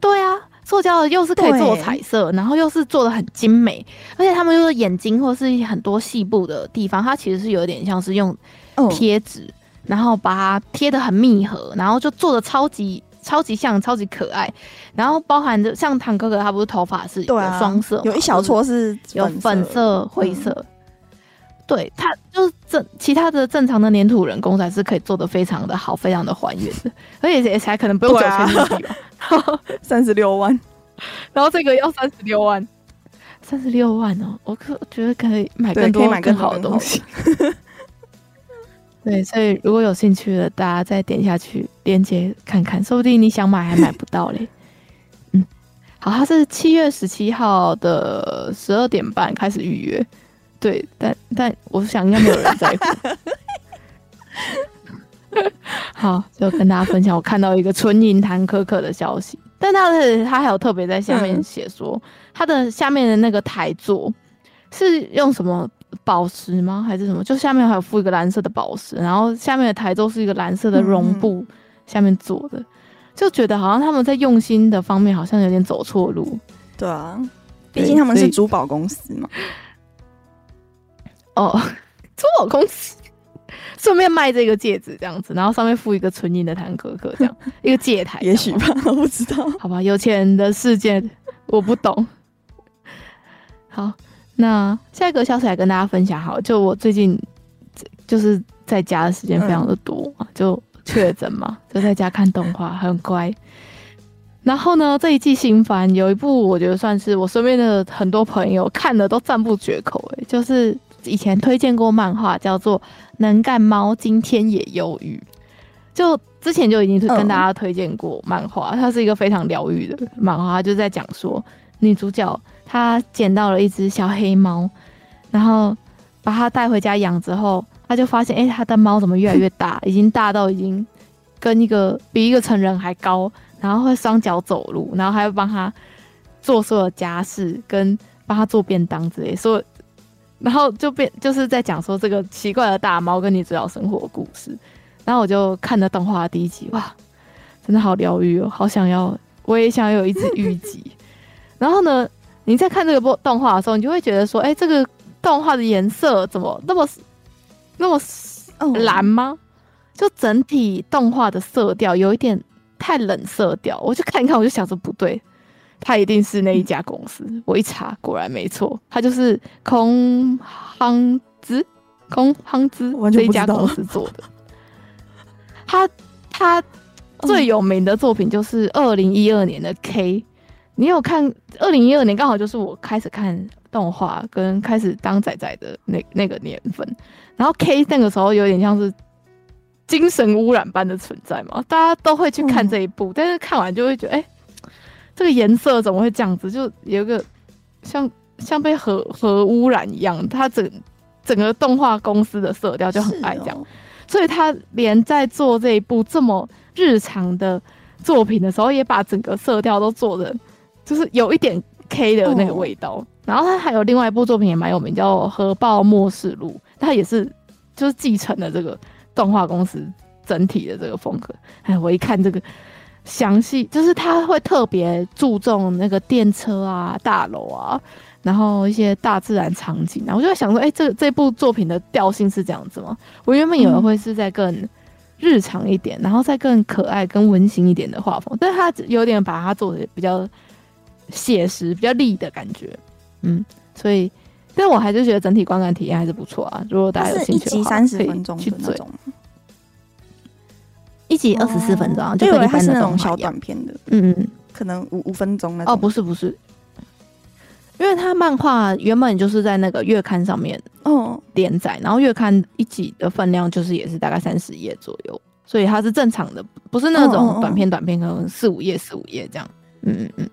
对啊。塑胶的又是可以做彩色，然后又是做的很精美，而且他们就是眼睛或是很多细部的地方，它其实是有点像是用贴纸，哦、然后把它贴的很密合，然后就做的超级超级像，超级可爱。然后包含着像唐哥哥，他不是头发是有双色，有一小撮是有粉色、灰色。嗯、对，它就是正其他的正常的粘土人工才是可以做的非常的好，非常的还原的，而且也才可能不用九千日币吧。三十六万，然后这个要三十六万，三十六万哦！我可觉得可以买更多、更好的东西。对，所以如果有兴趣的，大家再点下去链接看看，说不定你想买还买不到嘞。嗯，好，它是七月十七号的十二点半开始预约。对，但但我想应该没有人在乎。好，就跟大家分享，我看到一个纯银弹可可的消息，但他的他还有特别在下面写说，他、嗯、的下面的那个台座是用什么宝石吗？还是什么？就下面还有附一个蓝色的宝石，然后下面的台座是一个蓝色的绒布下面做的，嗯、就觉得好像他们在用心的方面好像有点走错路。对啊，毕竟他们是珠宝公司嘛。哦，珠宝公司。顺便卖这个戒指这样子，然后上面附一个纯银的弹可可，这样一个戒台，也许吧，我不知道。好吧，有钱人的世界我不懂。好，那下一个消息来跟大家分享。好，就我最近就是在家的时间非常的多，嗯、就确诊嘛，就在家看动画，很乖。然后呢，这一季新番有一部，我觉得算是我身边的很多朋友看的都赞不绝口，哎，就是。以前推荐过漫画，叫做《能干猫今天也忧郁》，就之前就已经跟大家推荐过漫画，它是一个非常疗愈的漫画，就在讲说女主角她捡到了一只小黑猫，然后把它带回家养之后，她就发现，哎，她的猫怎么越来越大，已经大到已经跟一个比一个成人还高，然后会双脚走路，然后还会帮他做所有家事，跟帮他做便当之类，所以。然后就变就是在讲说这个奇怪的大猫跟女主角生活的故事，然后我就看了动画第一集，哇，真的好疗愈哦，好想要，我也想有一只玉吉。然后呢，你在看这个播动画的时候，你就会觉得说，哎，这个动画的颜色怎么那么那么蓝吗？就整体动画的色调有一点太冷色调，我就看一看，我就想说不对。他一定是那一家公司，我一查果然没错，他就是空夯子，空夯织这一家公司做的。他他最有名的作品就是二零一二年的 K，你有看？二零一二年刚好就是我开始看动画跟开始当仔仔的那那个年份，然后 K 那个时候有点像是精神污染般的存在嘛，大家都会去看这一部，嗯、但是看完就会觉得，哎、欸，这个颜色怎么会这样子？就有一个像像被核核污染一样，它整整个动画公司的色调就很爱这样。所以他连在做这一部这么日常的作品的时候，也把整个色调都做的，就是有一点 K 的那个味道。哦、然后他还有另外一部作品也蛮有名，叫《核爆末世录》，他也是就是继承了这个动画公司整体的这个风格。哎，我一看这个详细，就是他会特别注重那个电车啊、大楼啊。然后一些大自然场景，然后我就在想说，哎、欸，这这部作品的调性是这样子吗？我原本以为会是在更日常一点，嗯、然后再更可爱、更温馨一点的画风，但是他有点把它做的比较写实、比较立的感觉，嗯，所以，但我还是觉得整体观感体验还是不错啊。如果大家有兴趣的话，一集三十分钟的那种，一集二十四分钟，哦、就可以看那种小短片的，嗯嗯，可能五五分钟那种。哦，不是不是。因为它漫画原本就是在那个月刊上面哦连载，然后月刊一集的分量就是也是大概三十页左右，所以它是正常的，不是那种短片短片，可能四五页四五页这样。嗯嗯嗯。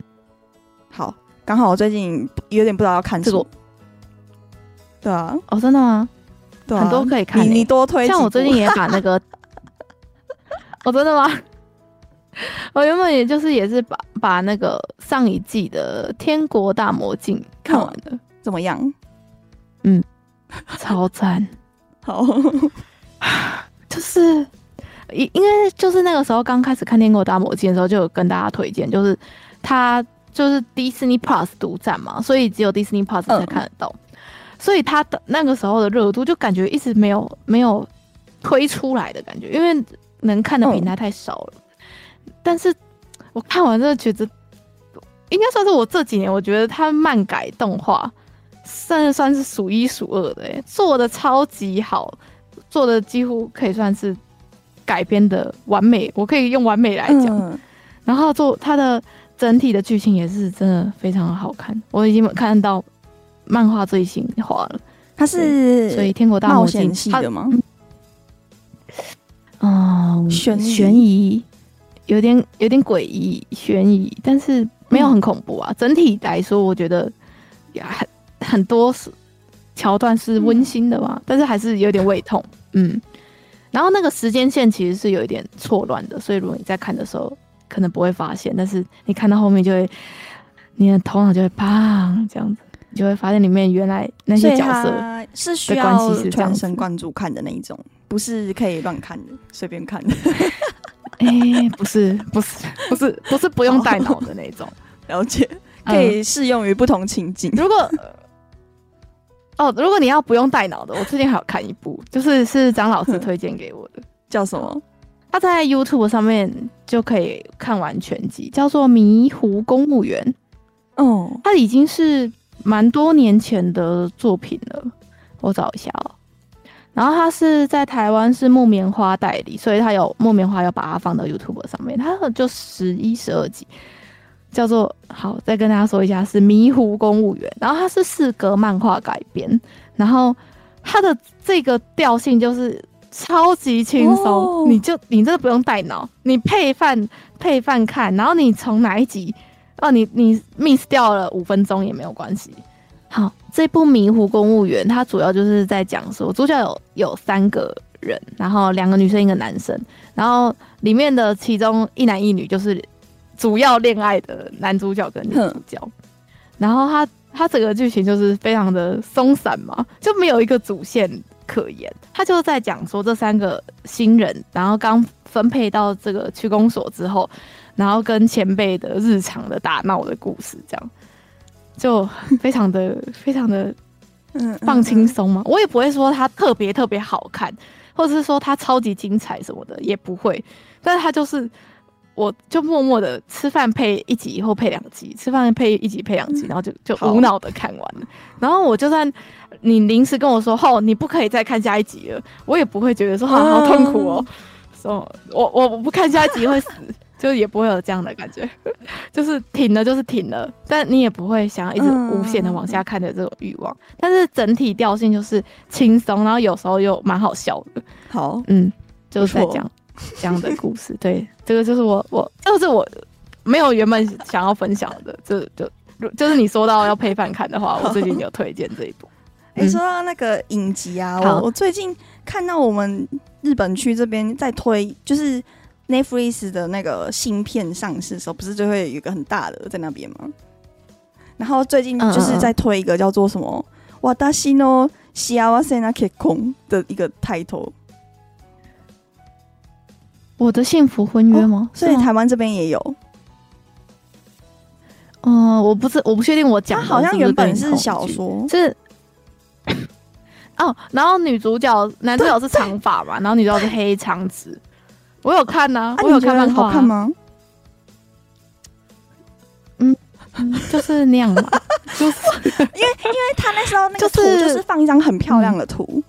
好，刚好我最近有点不知道要看什么。对啊。哦，真的吗？对啊。很多可以看，欸。你你多推。像我最近也把那个。哦，真的吗？我原本也就是也是把把那个上一季的《天国大魔镜》看完了，怎么样？嗯，超赞。好，就是因因为就是那个时候刚开始看《天国大魔镜》的时候，就有跟大家推荐，就是它就是 Disney Plus 独占嘛，所以只有 Disney Plus 才看得到，嗯、所以它的那个时候的热度就感觉一直没有没有推出来的感觉，因为能看的平台太少了。嗯但是我看完真的觉得，应该算是我这几年我觉得他漫改动画，算是算是数一数二的，欸，做的超级好，做的几乎可以算是改编的完美，我可以用完美来讲。嗯、然后做它的整体的剧情也是真的非常的好看，我已经看到漫画最新化了。它是所以《天国大冒险》系的吗？嗯，悬悬疑。有点有点诡异悬疑，但是没有很恐怖啊。嗯、整体来说，我觉得很很多是桥段是温馨的吧，嗯、但是还是有点胃痛。嗯，然后那个时间线其实是有一点错乱的，所以如果你在看的时候可能不会发现，但是你看到后面就会，你的头脑就会砰这样子，你就会发现里面原来那些角色是需要全神贯注看的那一种，不是可以乱看的，随便看的。哎、欸，不是，不是，不是，不是不用带脑的那种，了解，可以适用于不同情境。嗯、如果哦，如果你要不用带脑的，我最近还有看一部，就是是张老师推荐给我的，叫什么？他在 YouTube 上面就可以看完全集，叫做《迷糊公务员》。哦，他已经是蛮多年前的作品了，我找一下哦。然后他是在台湾是木棉花代理，所以他有木棉花要把它放到 YouTube 上面，他就十一十二集，叫做好，再跟大家说一下是迷糊公务员，然后它是四格漫画改编，然后它的这个调性就是超级轻松，哦、你就你真的不用带脑，你配饭配饭看，然后你从哪一集哦，你你 miss 掉了五分钟也没有关系。好，这部《迷糊公务员》它主要就是在讲说，主角有有三个人，然后两个女生，一个男生，然后里面的其中一男一女就是主要恋爱的男主角跟女主角，然后他他整个剧情就是非常的松散嘛，就没有一个主线可言，他就是在讲说这三个新人，然后刚分配到这个区公所之后，然后跟前辈的日常的打闹的故事，这样。就非常的 非常的嗯放轻松嘛，我也不会说它特别特别好看，或者是说它超级精彩什么的也不会，但是它就是我就默默的吃饭配一集或配两集，吃饭配一集配两集，然后就就无脑的看完了。然后我就算你临时跟我说，哦，你不可以再看下一集了，我也不会觉得说好好痛苦哦，说我我我不看下一集会死。就也不会有这样的感觉，就是停了就是停了，但你也不会想要一直无限的往下看的这种欲望。嗯、但是整体调性就是轻松，然后有时候又蛮好笑的。好，嗯，就是在讲这样 的故事。对，这个就是我我就是我没有原本想要分享的，就就就是你说到要配饭看的话，我最近有推荐这一部。你、嗯欸、说到那个影集啊，我我最近看到我们日本区这边在推，就是。Netflix 的那个新片上市的时候，不是就会有一个很大的在那边吗？然后最近就是在推一个叫做什么“私の幸せな结婚”的一个 title。我的幸福婚约吗？哦、所以台湾这边也有。嗯、呃，我不是，我不确定我讲的是不是。好像原本是小说，是。哦，然后女主角、男主角是长发嘛，然后女主角是黑长直。 我有看呢、啊，我有看漫画、啊，好看吗？嗯，就是那样嘛，就是因为因为他那时候那个图就是放一张很漂亮的图，嗯、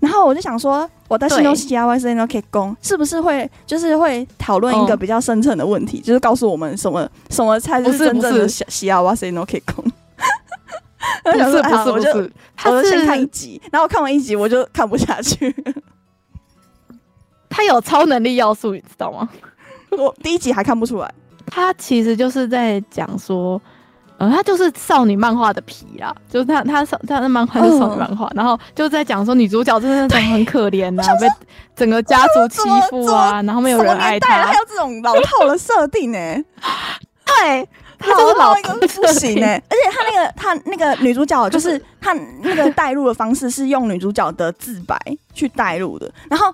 然后我就想说，我的新东西 Y C N 可以攻，是不是会就是会讨论一个比较深层的问题，哦、就是告诉我们什么什么才是真正的西 C N 可以攻？不是不是不是，我就我就先看一集，然后看完一集我就看不下去。他有超能力要素，你知道吗？我第一集还看不出来。他其实就是在讲说，呃，他就是少女漫画的皮啦，就是他他少他的漫画是少女漫画，嗯、然后就在讲说女主角真的是很可怜啊，被整个家族欺负啊，然后没有人爱她，还有这种老套的设定呢、欸？对，他就是老套不行呢、欸。而且他那个他那个女主角就是他那个带入的方式是用女主角的自白去带入的，然后。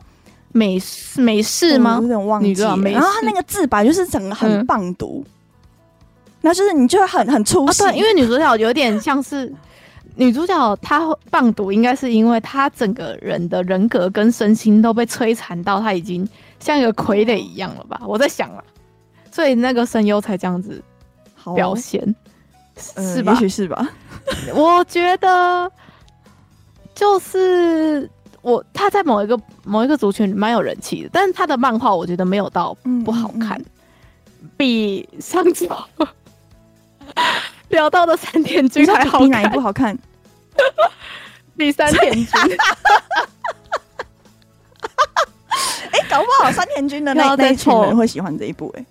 美式美式吗？有点忘记。然后他那个字白就是整个很棒读，那就是你就会很很出戏。对，因为女主角有点像是女主角，她棒读应该是因为她整个人的人格跟身心都被摧残到，她已经像一个傀儡一样了吧？我在想啊，所以那个声优才这样子表现，是吧？也许是吧。我觉得就是。我他在某一个某一个族群蛮有人气的，但是他的漫画我觉得没有到不好看，嗯嗯、比上次聊到的三田君还好看。比哪一部好看？比三田君。哎、欸，搞不好三田君的那 那群人会喜欢这一部哎、欸。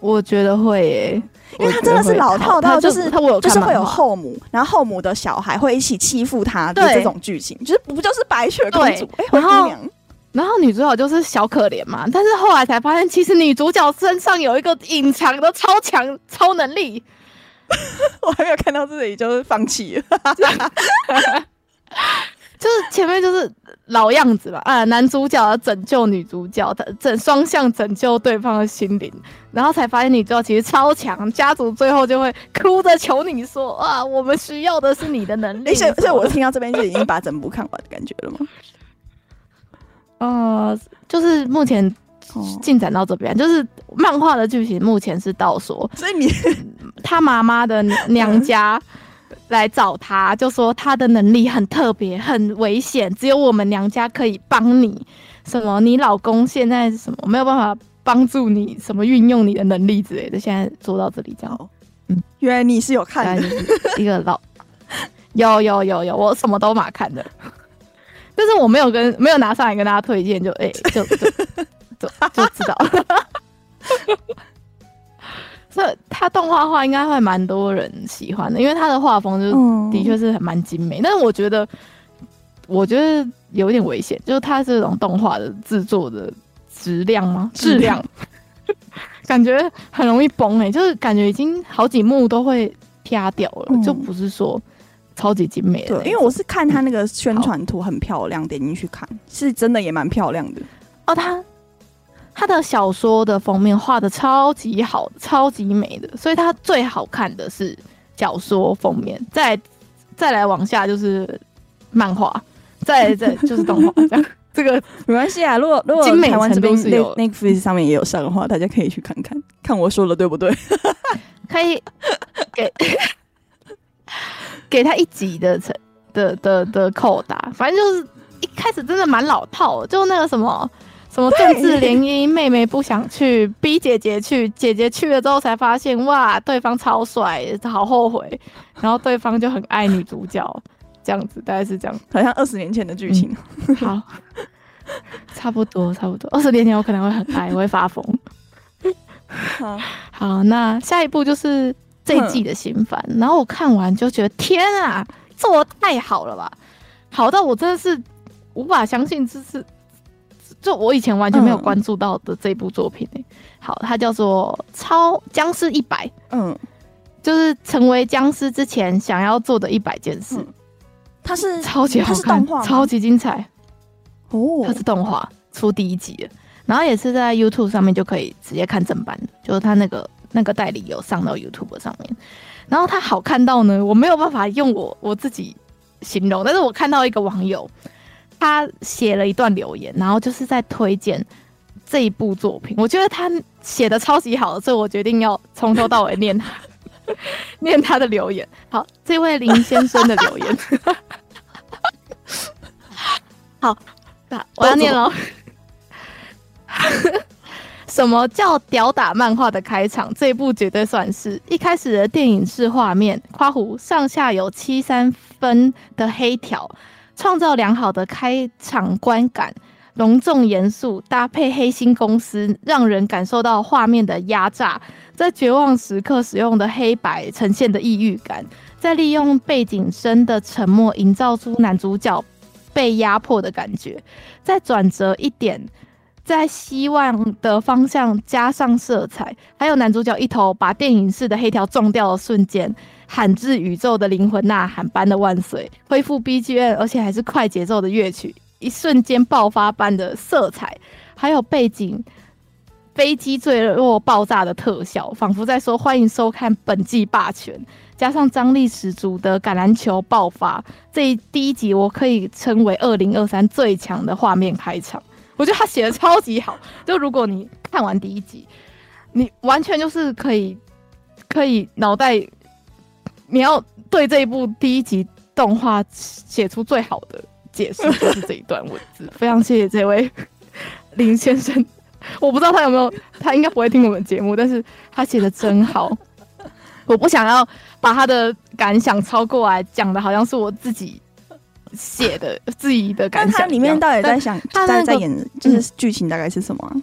我觉得会耶、欸，因为他真的是老套到就是他就是会有后母，然后后母的小孩会一起欺负他的这种剧情，就是不就是白雪公主？然后然后女主角就是小可怜嘛，但是后来才发现，其实女主角身上有一个隐藏的超强超能力。我还没有看到这里就放弃了，就是前面就是。老样子吧，啊，男主角要拯救女主角，的拯双向拯救对方的心灵，然后才发现女主角其实超强，家族最后就会哭着求你说啊，我们需要的是你的能力。所以，所以我听到这边就已经把整部看完的感觉了吗？呃，就是目前进展到这边，就是漫画的剧情目前是到说，所以你他妈妈的娘家。来找他，就说他的能力很特别，很危险，只有我们娘家可以帮你。什么？你老公现在是什么没有办法帮助你？什么运用你的能力之类的？现在做到这里，这样。嗯，原来你是有看的，一个老有有有有，我什么都马看的，但是我没有跟没有拿上来跟大家推荐，就哎、欸，就就就就知道。这他动画画应该会蛮多人喜欢的，因为他的画风就的确是蛮精美。嗯、但是我觉得，我觉得有点危险，就是他这种动画的制作的质量吗？质量，感觉很容易崩哎、欸，就是感觉已经好几幕都会啪掉了，嗯、就不是说超级精美的。对，因为我是看他那个宣传图很漂亮，点进去看是真的也蛮漂亮的哦。他。他的小说的封面画的超级好，超级美的，所以他最好看的是小说封面，再再来往下就是漫画，再再就是动画，这样 这个没关系啊。如果如果台湾这边那 Netflix 上面也有上的话，大家可以去看看，看我说的对不对？可以给给他一集的成的的的扣打，反正就是一开始真的蛮老套，就那个什么什么政治联姻，妹妹不想去，逼姐姐去，姐姐去了之后才发现哇，对方超帅，好后悔，然后对方就很爱女主角，这样子大概是这样，好像二十年前的剧情。嗯，好，差不多差不多，二十年前我可能会很爱，我会发疯。好，好，那下一步就是。这一季的新番，然后我看完就觉得天啊，做的太好了吧，好到我真的是无法相信这是，就我以前完全没有关注到的这部作品，欸、好，它叫做《超僵尸一百》，嗯，就是成为僵尸之前想要做的一百件事。它是超级好看，超级精彩。哦。它是动画出第一集，然后也是在 YouTube 上面就可以直接看正版的，就是它那个。那个代理有上到 YouTube 上面，然后它好看到呢，我没有办法用我我自己形容，但是我看到一个网友，他写了一段留言，然后就是在推荐这一部作品，我觉得他写的超级好，所以我决定要从头到尾念他 念他的留言。好，这位林先生的留言，好，那我要念喽。什么叫屌打漫画的开场？这一部绝对算是一开始的电影式画面，夸弧上下有七三分的黑条，创造良好的开场观感，隆重严肃，搭配黑心公司，让人感受到画面的压榨，在绝望时刻使用的黑白呈现的抑郁感，在利用背景声的沉默，营造出男主角被压迫的感觉，再转折一点。在希望的方向加上色彩，还有男主角一头把电影式的黑条撞掉的瞬间，喊至宇宙的灵魂呐喊般的万岁，恢复 BGM，而且还是快节奏的乐曲，一瞬间爆发般的色彩，还有背景飞机坠落爆炸的特效，仿佛在说欢迎收看本季霸权，加上张力十足的橄榄球爆发，这一第一集我可以称为二零二三最强的画面开场。我觉得他写的超级好，就如果你看完第一集，你完全就是可以，可以脑袋，你要对这一部第一集动画写出最好的解释，就是这一段文字。非常谢谢这位林先生，我不知道他有没有，他应该不会听我们节目，但是他写的真好。我不想要把他的感想抄过来讲的，好像是我自己。写的自己的感想，他里面到底在想他在在演，就是剧情大概是什么、啊嗯？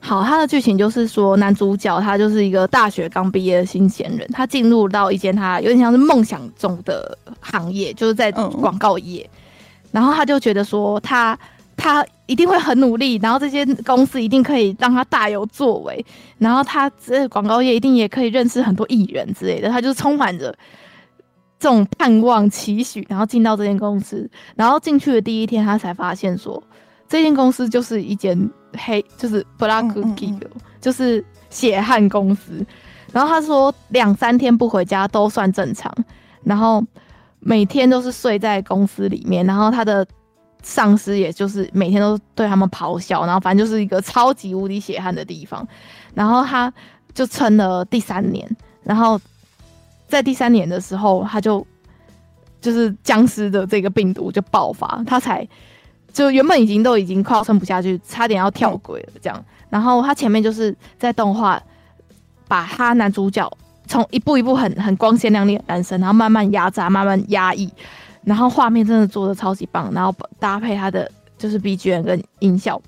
好，他的剧情就是说，男主角他就是一个大学刚毕业的新鲜人，他进入到一间他有点像是梦想中的行业，就是在广告业、嗯，然后他就觉得说他他一定会很努力，然后这些公司一定可以让他大有作为，然后他这广告业一定也可以认识很多艺人之类的，他就充满着。这种盼望期许，然后进到这间公司，然后进去的第一天，他才发现说，这间公司就是一间黑，就是 Black Gear，就是血汗公司。然后他说，两三天不回家都算正常，然后每天都是睡在公司里面，然后他的上司也就是每天都对他们咆哮，然后反正就是一个超级无敌血汗的地方。然后他就撑了第三年，然后。在第三年的时候，他就就是僵尸的这个病毒就爆发，他才就原本已经都已经快要撑不下去，差点要跳轨了这样。然后他前面就是在动画把他男主角从一步一步很很光鲜亮丽的男生，然后慢慢压榨，慢慢压抑，然后画面真的做的超级棒，然后搭配他的就是 BGM 跟音效，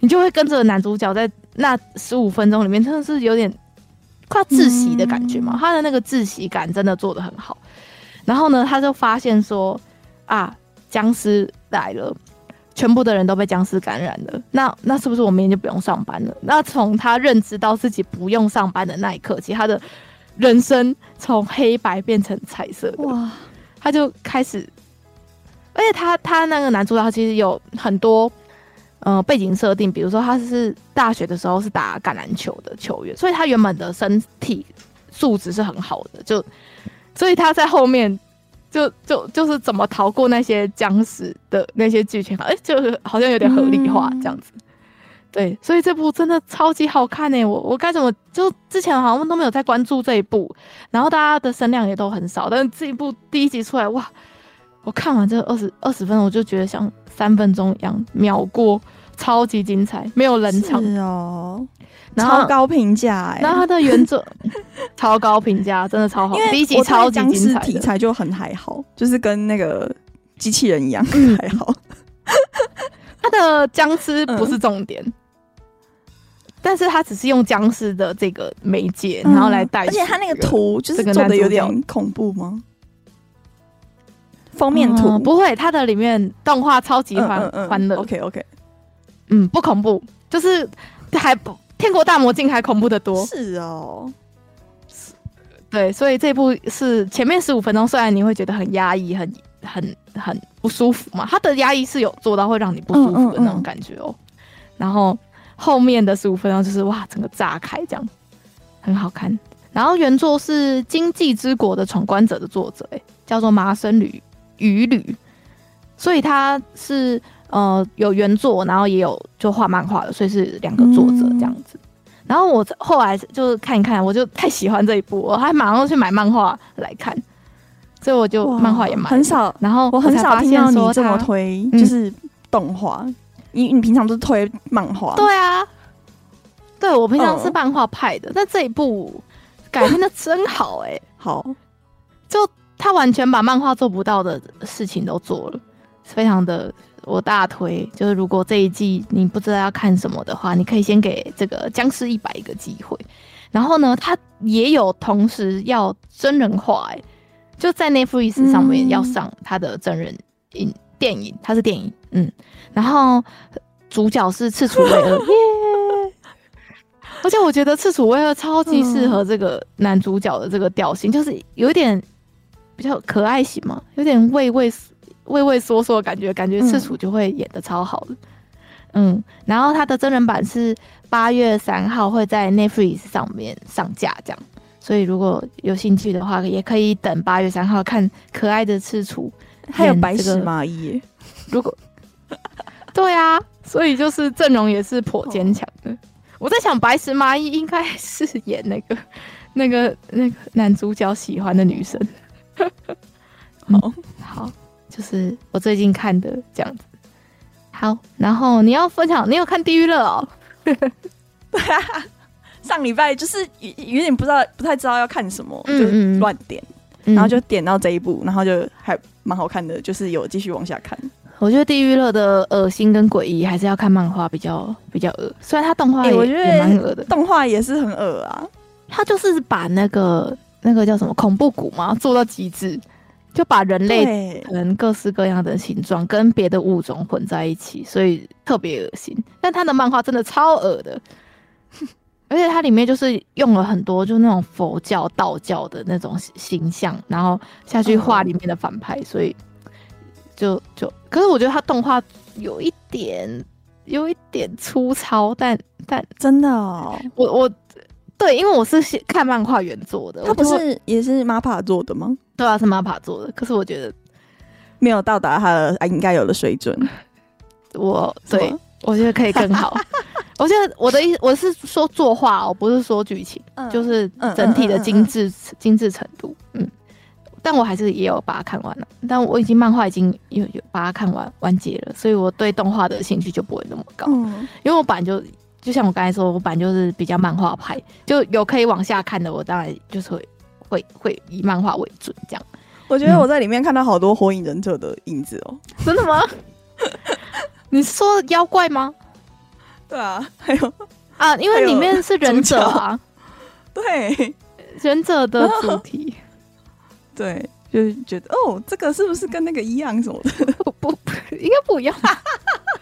你就会跟着男主角在那十五分钟里面，真的是有点。快窒息的感觉嘛，他的那个窒息感真的做的很好。然后呢，他就发现说啊，僵尸来了，全部的人都被僵尸感染了。那那是不是我明天就不用上班了？那从他认知到自己不用上班的那一刻起，他的人生从黑白变成彩色的。哇！他就开始，而且他他那个男主角其实有很多。呃，背景设定，比如说他是大学的时候是打橄榄球的球员，所以他原本的身体素质是很好的，就所以他在后面就就就是怎么逃过那些僵尸的那些剧情，哎、欸，就是好像有点合理化这样子。嗯、对，所以这部真的超级好看呢。我我该怎么就之前好像都没有在关注这一部，然后大家的声量也都很少，但是这一部第一集出来，哇，我看完这二十二十分钟，我就觉得像三分钟一样秒过，超级精彩，没有冷场哦。超高评价哎，然后他的原作 超高评价，真的超好。第一集超级精彩，题材就很还好，就是跟那个机器人一样、嗯、还好。他的僵尸不是重点，嗯、但是他只是用僵尸的这个媒介，然后来带、这个。而且他那个图就是做的有点恐怖吗？封面图、嗯、不会，它的里面动画超级欢欢乐。嗯嗯嗯、OK OK，嗯，不恐怖，就是还不。天国大魔镜还恐怖的多，是哦，对，所以这部是前面十五分钟，虽然你会觉得很压抑、很很很不舒服嘛，它的压抑是有做到会让你不舒服的那种感觉哦。嗯嗯嗯，然后后面的十五分钟就是哇，整个炸开这样，很好看。然后原作是《经济之国的闯关者》的作者，哎，叫做麻生羽羽吕，所以他是。呃，有原作，然后也有就画漫画的，所以是两个作者这样子。嗯、然后我后来就是看一看，我就太喜欢这一部，我还马上去买漫画来看，所以我就漫画也买。很少，然后我很少听到你这么推，就是动画。你、嗯、你平常都是推漫画？对啊，对我平常是漫画派的，呃、但这一部改编的真好哎、欸，好，就他完全把漫画做不到的事情都做了，非常的。我大推，就是如果这一季你不知道要看什么的话，你可以先给这个《僵尸一百》一个机会。然后呢，它也有同时要真人化，哎，就在 Netflix 上面要上它的真人影电影，它是电影，嗯。然后主角是赤楚卫二，耶！而且我觉得赤楚卫二超级适合这个男主角的这个调性，就是有点比较可爱型嘛，有点畏畏。畏畏缩缩的感觉，感觉赤楚就会演的超好的，嗯，嗯，然后他的真人版是八月三号会在 Netflix 上面上架，这样，所以如果有兴趣的话，也可以等八月三号看可爱的赤楚，还有白石麻衣，如果 对啊，所以就是阵容也是颇坚强的。哦、我在想，白石麻衣应该是演那个 那个那个男主角喜欢的女生，好 好。好就是我最近看的这样子，好，然后你要分享，你有看《地狱乐》哦？对啊，上礼拜就是有有点不知道，不太知道要看什么，嗯嗯就乱点，然后就点到这一部，然后就还蛮好看的，就是有继续往下看。我觉得《地狱乐》的恶心跟诡异还是要看漫画比较比较恶，虽然它动画也、欸、我觉得也蛮恶的，动画也是很恶啊，它就是把那个那个叫什么恐怖谷嘛做到极致。就把人类可能各式各样的形状跟别的物种混在一起，所以特别恶心。但他的漫画真的超恶的，而且它里面就是用了很多就那种佛教、道教的那种形象，然后下去画里面的反派，所以就就，可是我觉得他动画有一点有一点粗糙，但但真的哦，我我对，因为我是看漫画原作的，他不是也是 MAPPA 做的吗？对啊，是 MAPPA 做的，可是我觉得没有到达他的应该有的水准。我对，我觉得可以更好。我觉得我的意思，我是说作画哦，不是说剧情，嗯、就是整体的精致、精致程度。嗯，但我还是也有把它看完了。但我已经漫画已经有有把它看完完结了，所以我对动画的兴趣就不会那么高。嗯、因为我本来就就像我刚才说，我本来就是比较漫画派，就有可以往下看的，我当然就是会。会会以漫画为准，这样。我觉得我在里面看到好多火影忍者的影子哦。真的吗？你是说妖怪吗？对啊，还有啊，因为里面是忍者啊。对，忍者的主题。对，就是觉得哦，这个是不是跟那个一样什么的？不，不，应该不一样。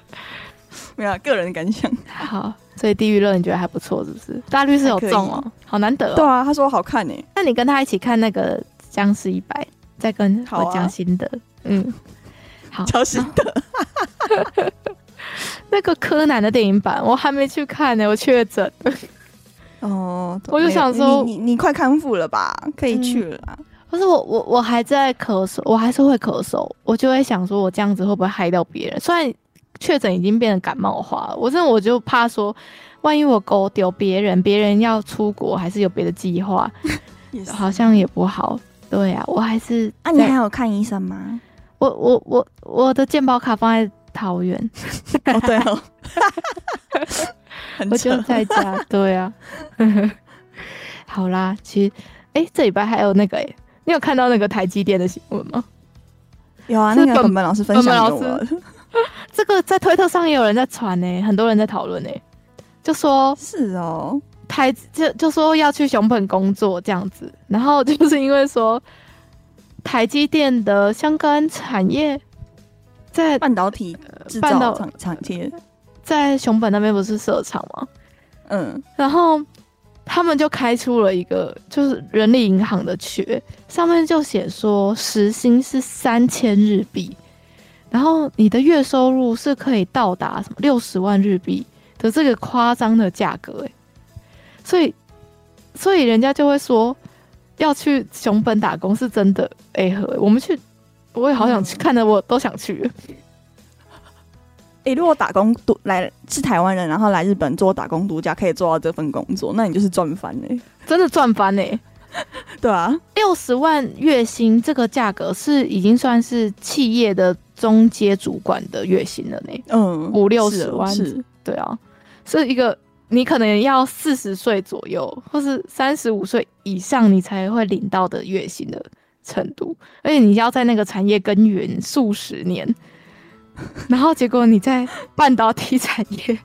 没有个人感想。好。所以地狱乐你觉得还不错是不是？大律师有中哦，好难得哦。对啊，他说好看呢。那你跟他一起看那个僵尸一百，再跟我讲心得。嗯，好，讲心得。那 个柯南的电影版我还没去看呢，我确诊。哦，我就想说，你你快康复了吧？可以去了。可是我我我还在咳嗽，我还是会咳嗽，我就会想说，我这样子会不会害到别人？虽然确诊已经变成感冒化了，我真的我就怕说，万一我狗丢别人，别人要出国还是有别的计划，好像也不好。对啊，我还是啊，你还有看医生吗？我我我我的健保卡放在桃园。哦，对哦，我就在家。对啊，好啦，其实哎、欸，这礼拜还有那个哎、欸。你有看到那个台积电的新闻吗？有啊，那个本本老师分享给我。这个在推特上也有人在传呢、欸，很多人在讨论呢，就说是哦，台就就说要去熊本工作这样子，然后就是因为说台积电的相关产业在半导体制造厂厂业在熊本那边不是设厂吗？嗯，然后。他们就开出了一个就是人力银行的缺，上面就写说时薪是三千日币，然后你的月收入是可以到达什么六十万日币的这个夸张的价格诶，所以所以人家就会说要去熊本打工是真的哎呵，我们去我也好想去，看的我都想去。哎、欸，如果打工度来是台湾人，然后来日本做打工度假，可以做到这份工作，那你就是赚翻嘞，真的赚翻嘞。对啊，六十万月薪这个价格是已经算是企业的中阶主管的月薪了呢。嗯，五六十万是，对啊，是一个你可能要四十岁左右，或是三十五岁以上，你才会领到的月薪的程度，而且你要在那个产业耕耘数十年。然后结果你在半导体产业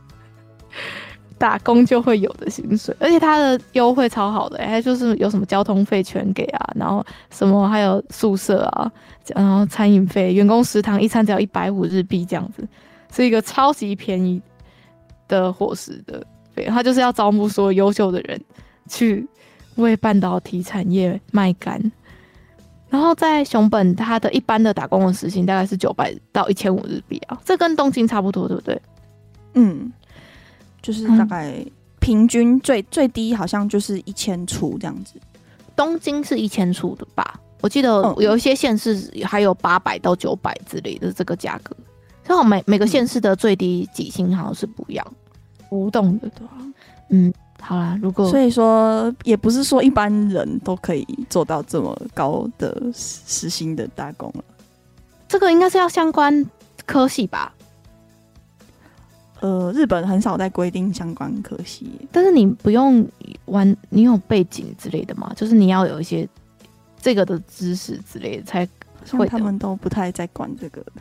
打工就会有的薪水，而且它的优惠超好的，欸，还就是有什么交通费全给啊，然后什么还有宿舍啊，然后餐饮费，员工食堂一餐只要一百五日币这样子，是一个超级便宜的伙食的费。他就是要招募所有优秀的人去为半导体产业卖干。然后在熊本，他的一般的打工的时薪大概是九百到一千五日币啊，这跟东京差不多，对不对？嗯，就是大概平均最、嗯、最低好像就是一千出这样子。东京是一千出的吧？我记得有一些县市还有八百到九百之类的这个价格。正好每每个县市的最低底薪好像是不一样，浮动的，对吧？嗯。好啦，如果所以说也不是说一般人都可以做到这么高的时薪的打工了。这个应该是要相关科系吧？呃，日本很少在规定相关科系，但是你不用玩，你有背景之类的吗？就是你要有一些这个的知识之类的才会。他们都不太在管这个的。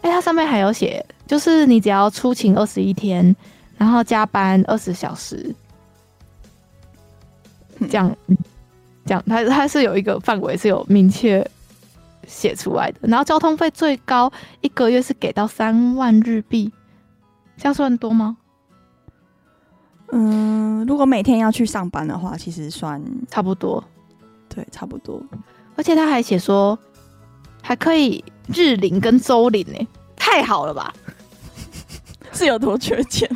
哎、欸，它上面还有写，就是你只要出勤二十一天。然后加班二十小时，这样，这样，它它是有一个范围是有明确写出来的。然后交通费最高一个月是给到三万日币，这样算多吗？嗯，如果每天要去上班的话，其实算差不多。对，差不多。而且他还写说，还可以日领跟周领呢，太好了吧？是有多缺钱？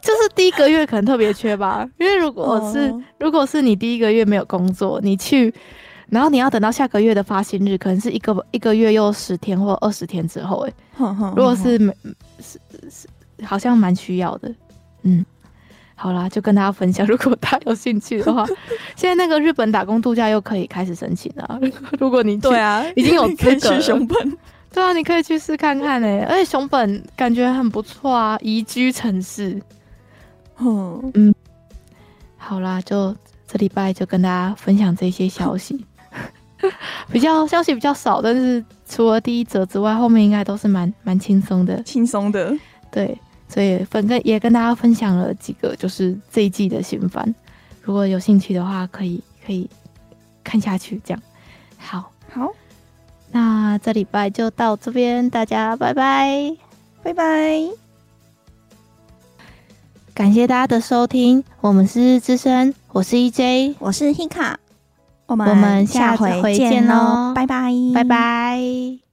就是第一个月可能特别缺吧，因为如果是、oh. 如果是你第一个月没有工作，你去，然后你要等到下个月的发薪日，可能是一个一个月又十天或二十天之后，哎，如果是没是是好像蛮需要的，嗯，好啦，就跟大家分享，如果大家有兴趣的话，现在那个日本打工度假又可以开始申请了，如果你对啊，已经有资格去熊本。对啊，你可以去试看看诶，而且熊本感觉很不错啊，宜居城市。嗯嗯，好啦，就这礼拜就跟大家分享这些消息，比较消息比较少，但是除了第一则之外，后面应该都是蛮蛮轻松的，轻松的。对，所以分跟也跟大家分享了几个就是这一季的新番，如果有兴趣的话，可以可以看下去。这样，好，好。那这礼拜就到这边，大家拜拜，拜拜！感谢大家的收听，我们是日之声，我是 EJ，我是 Hika，我们下回见喽，拜拜，拜拜。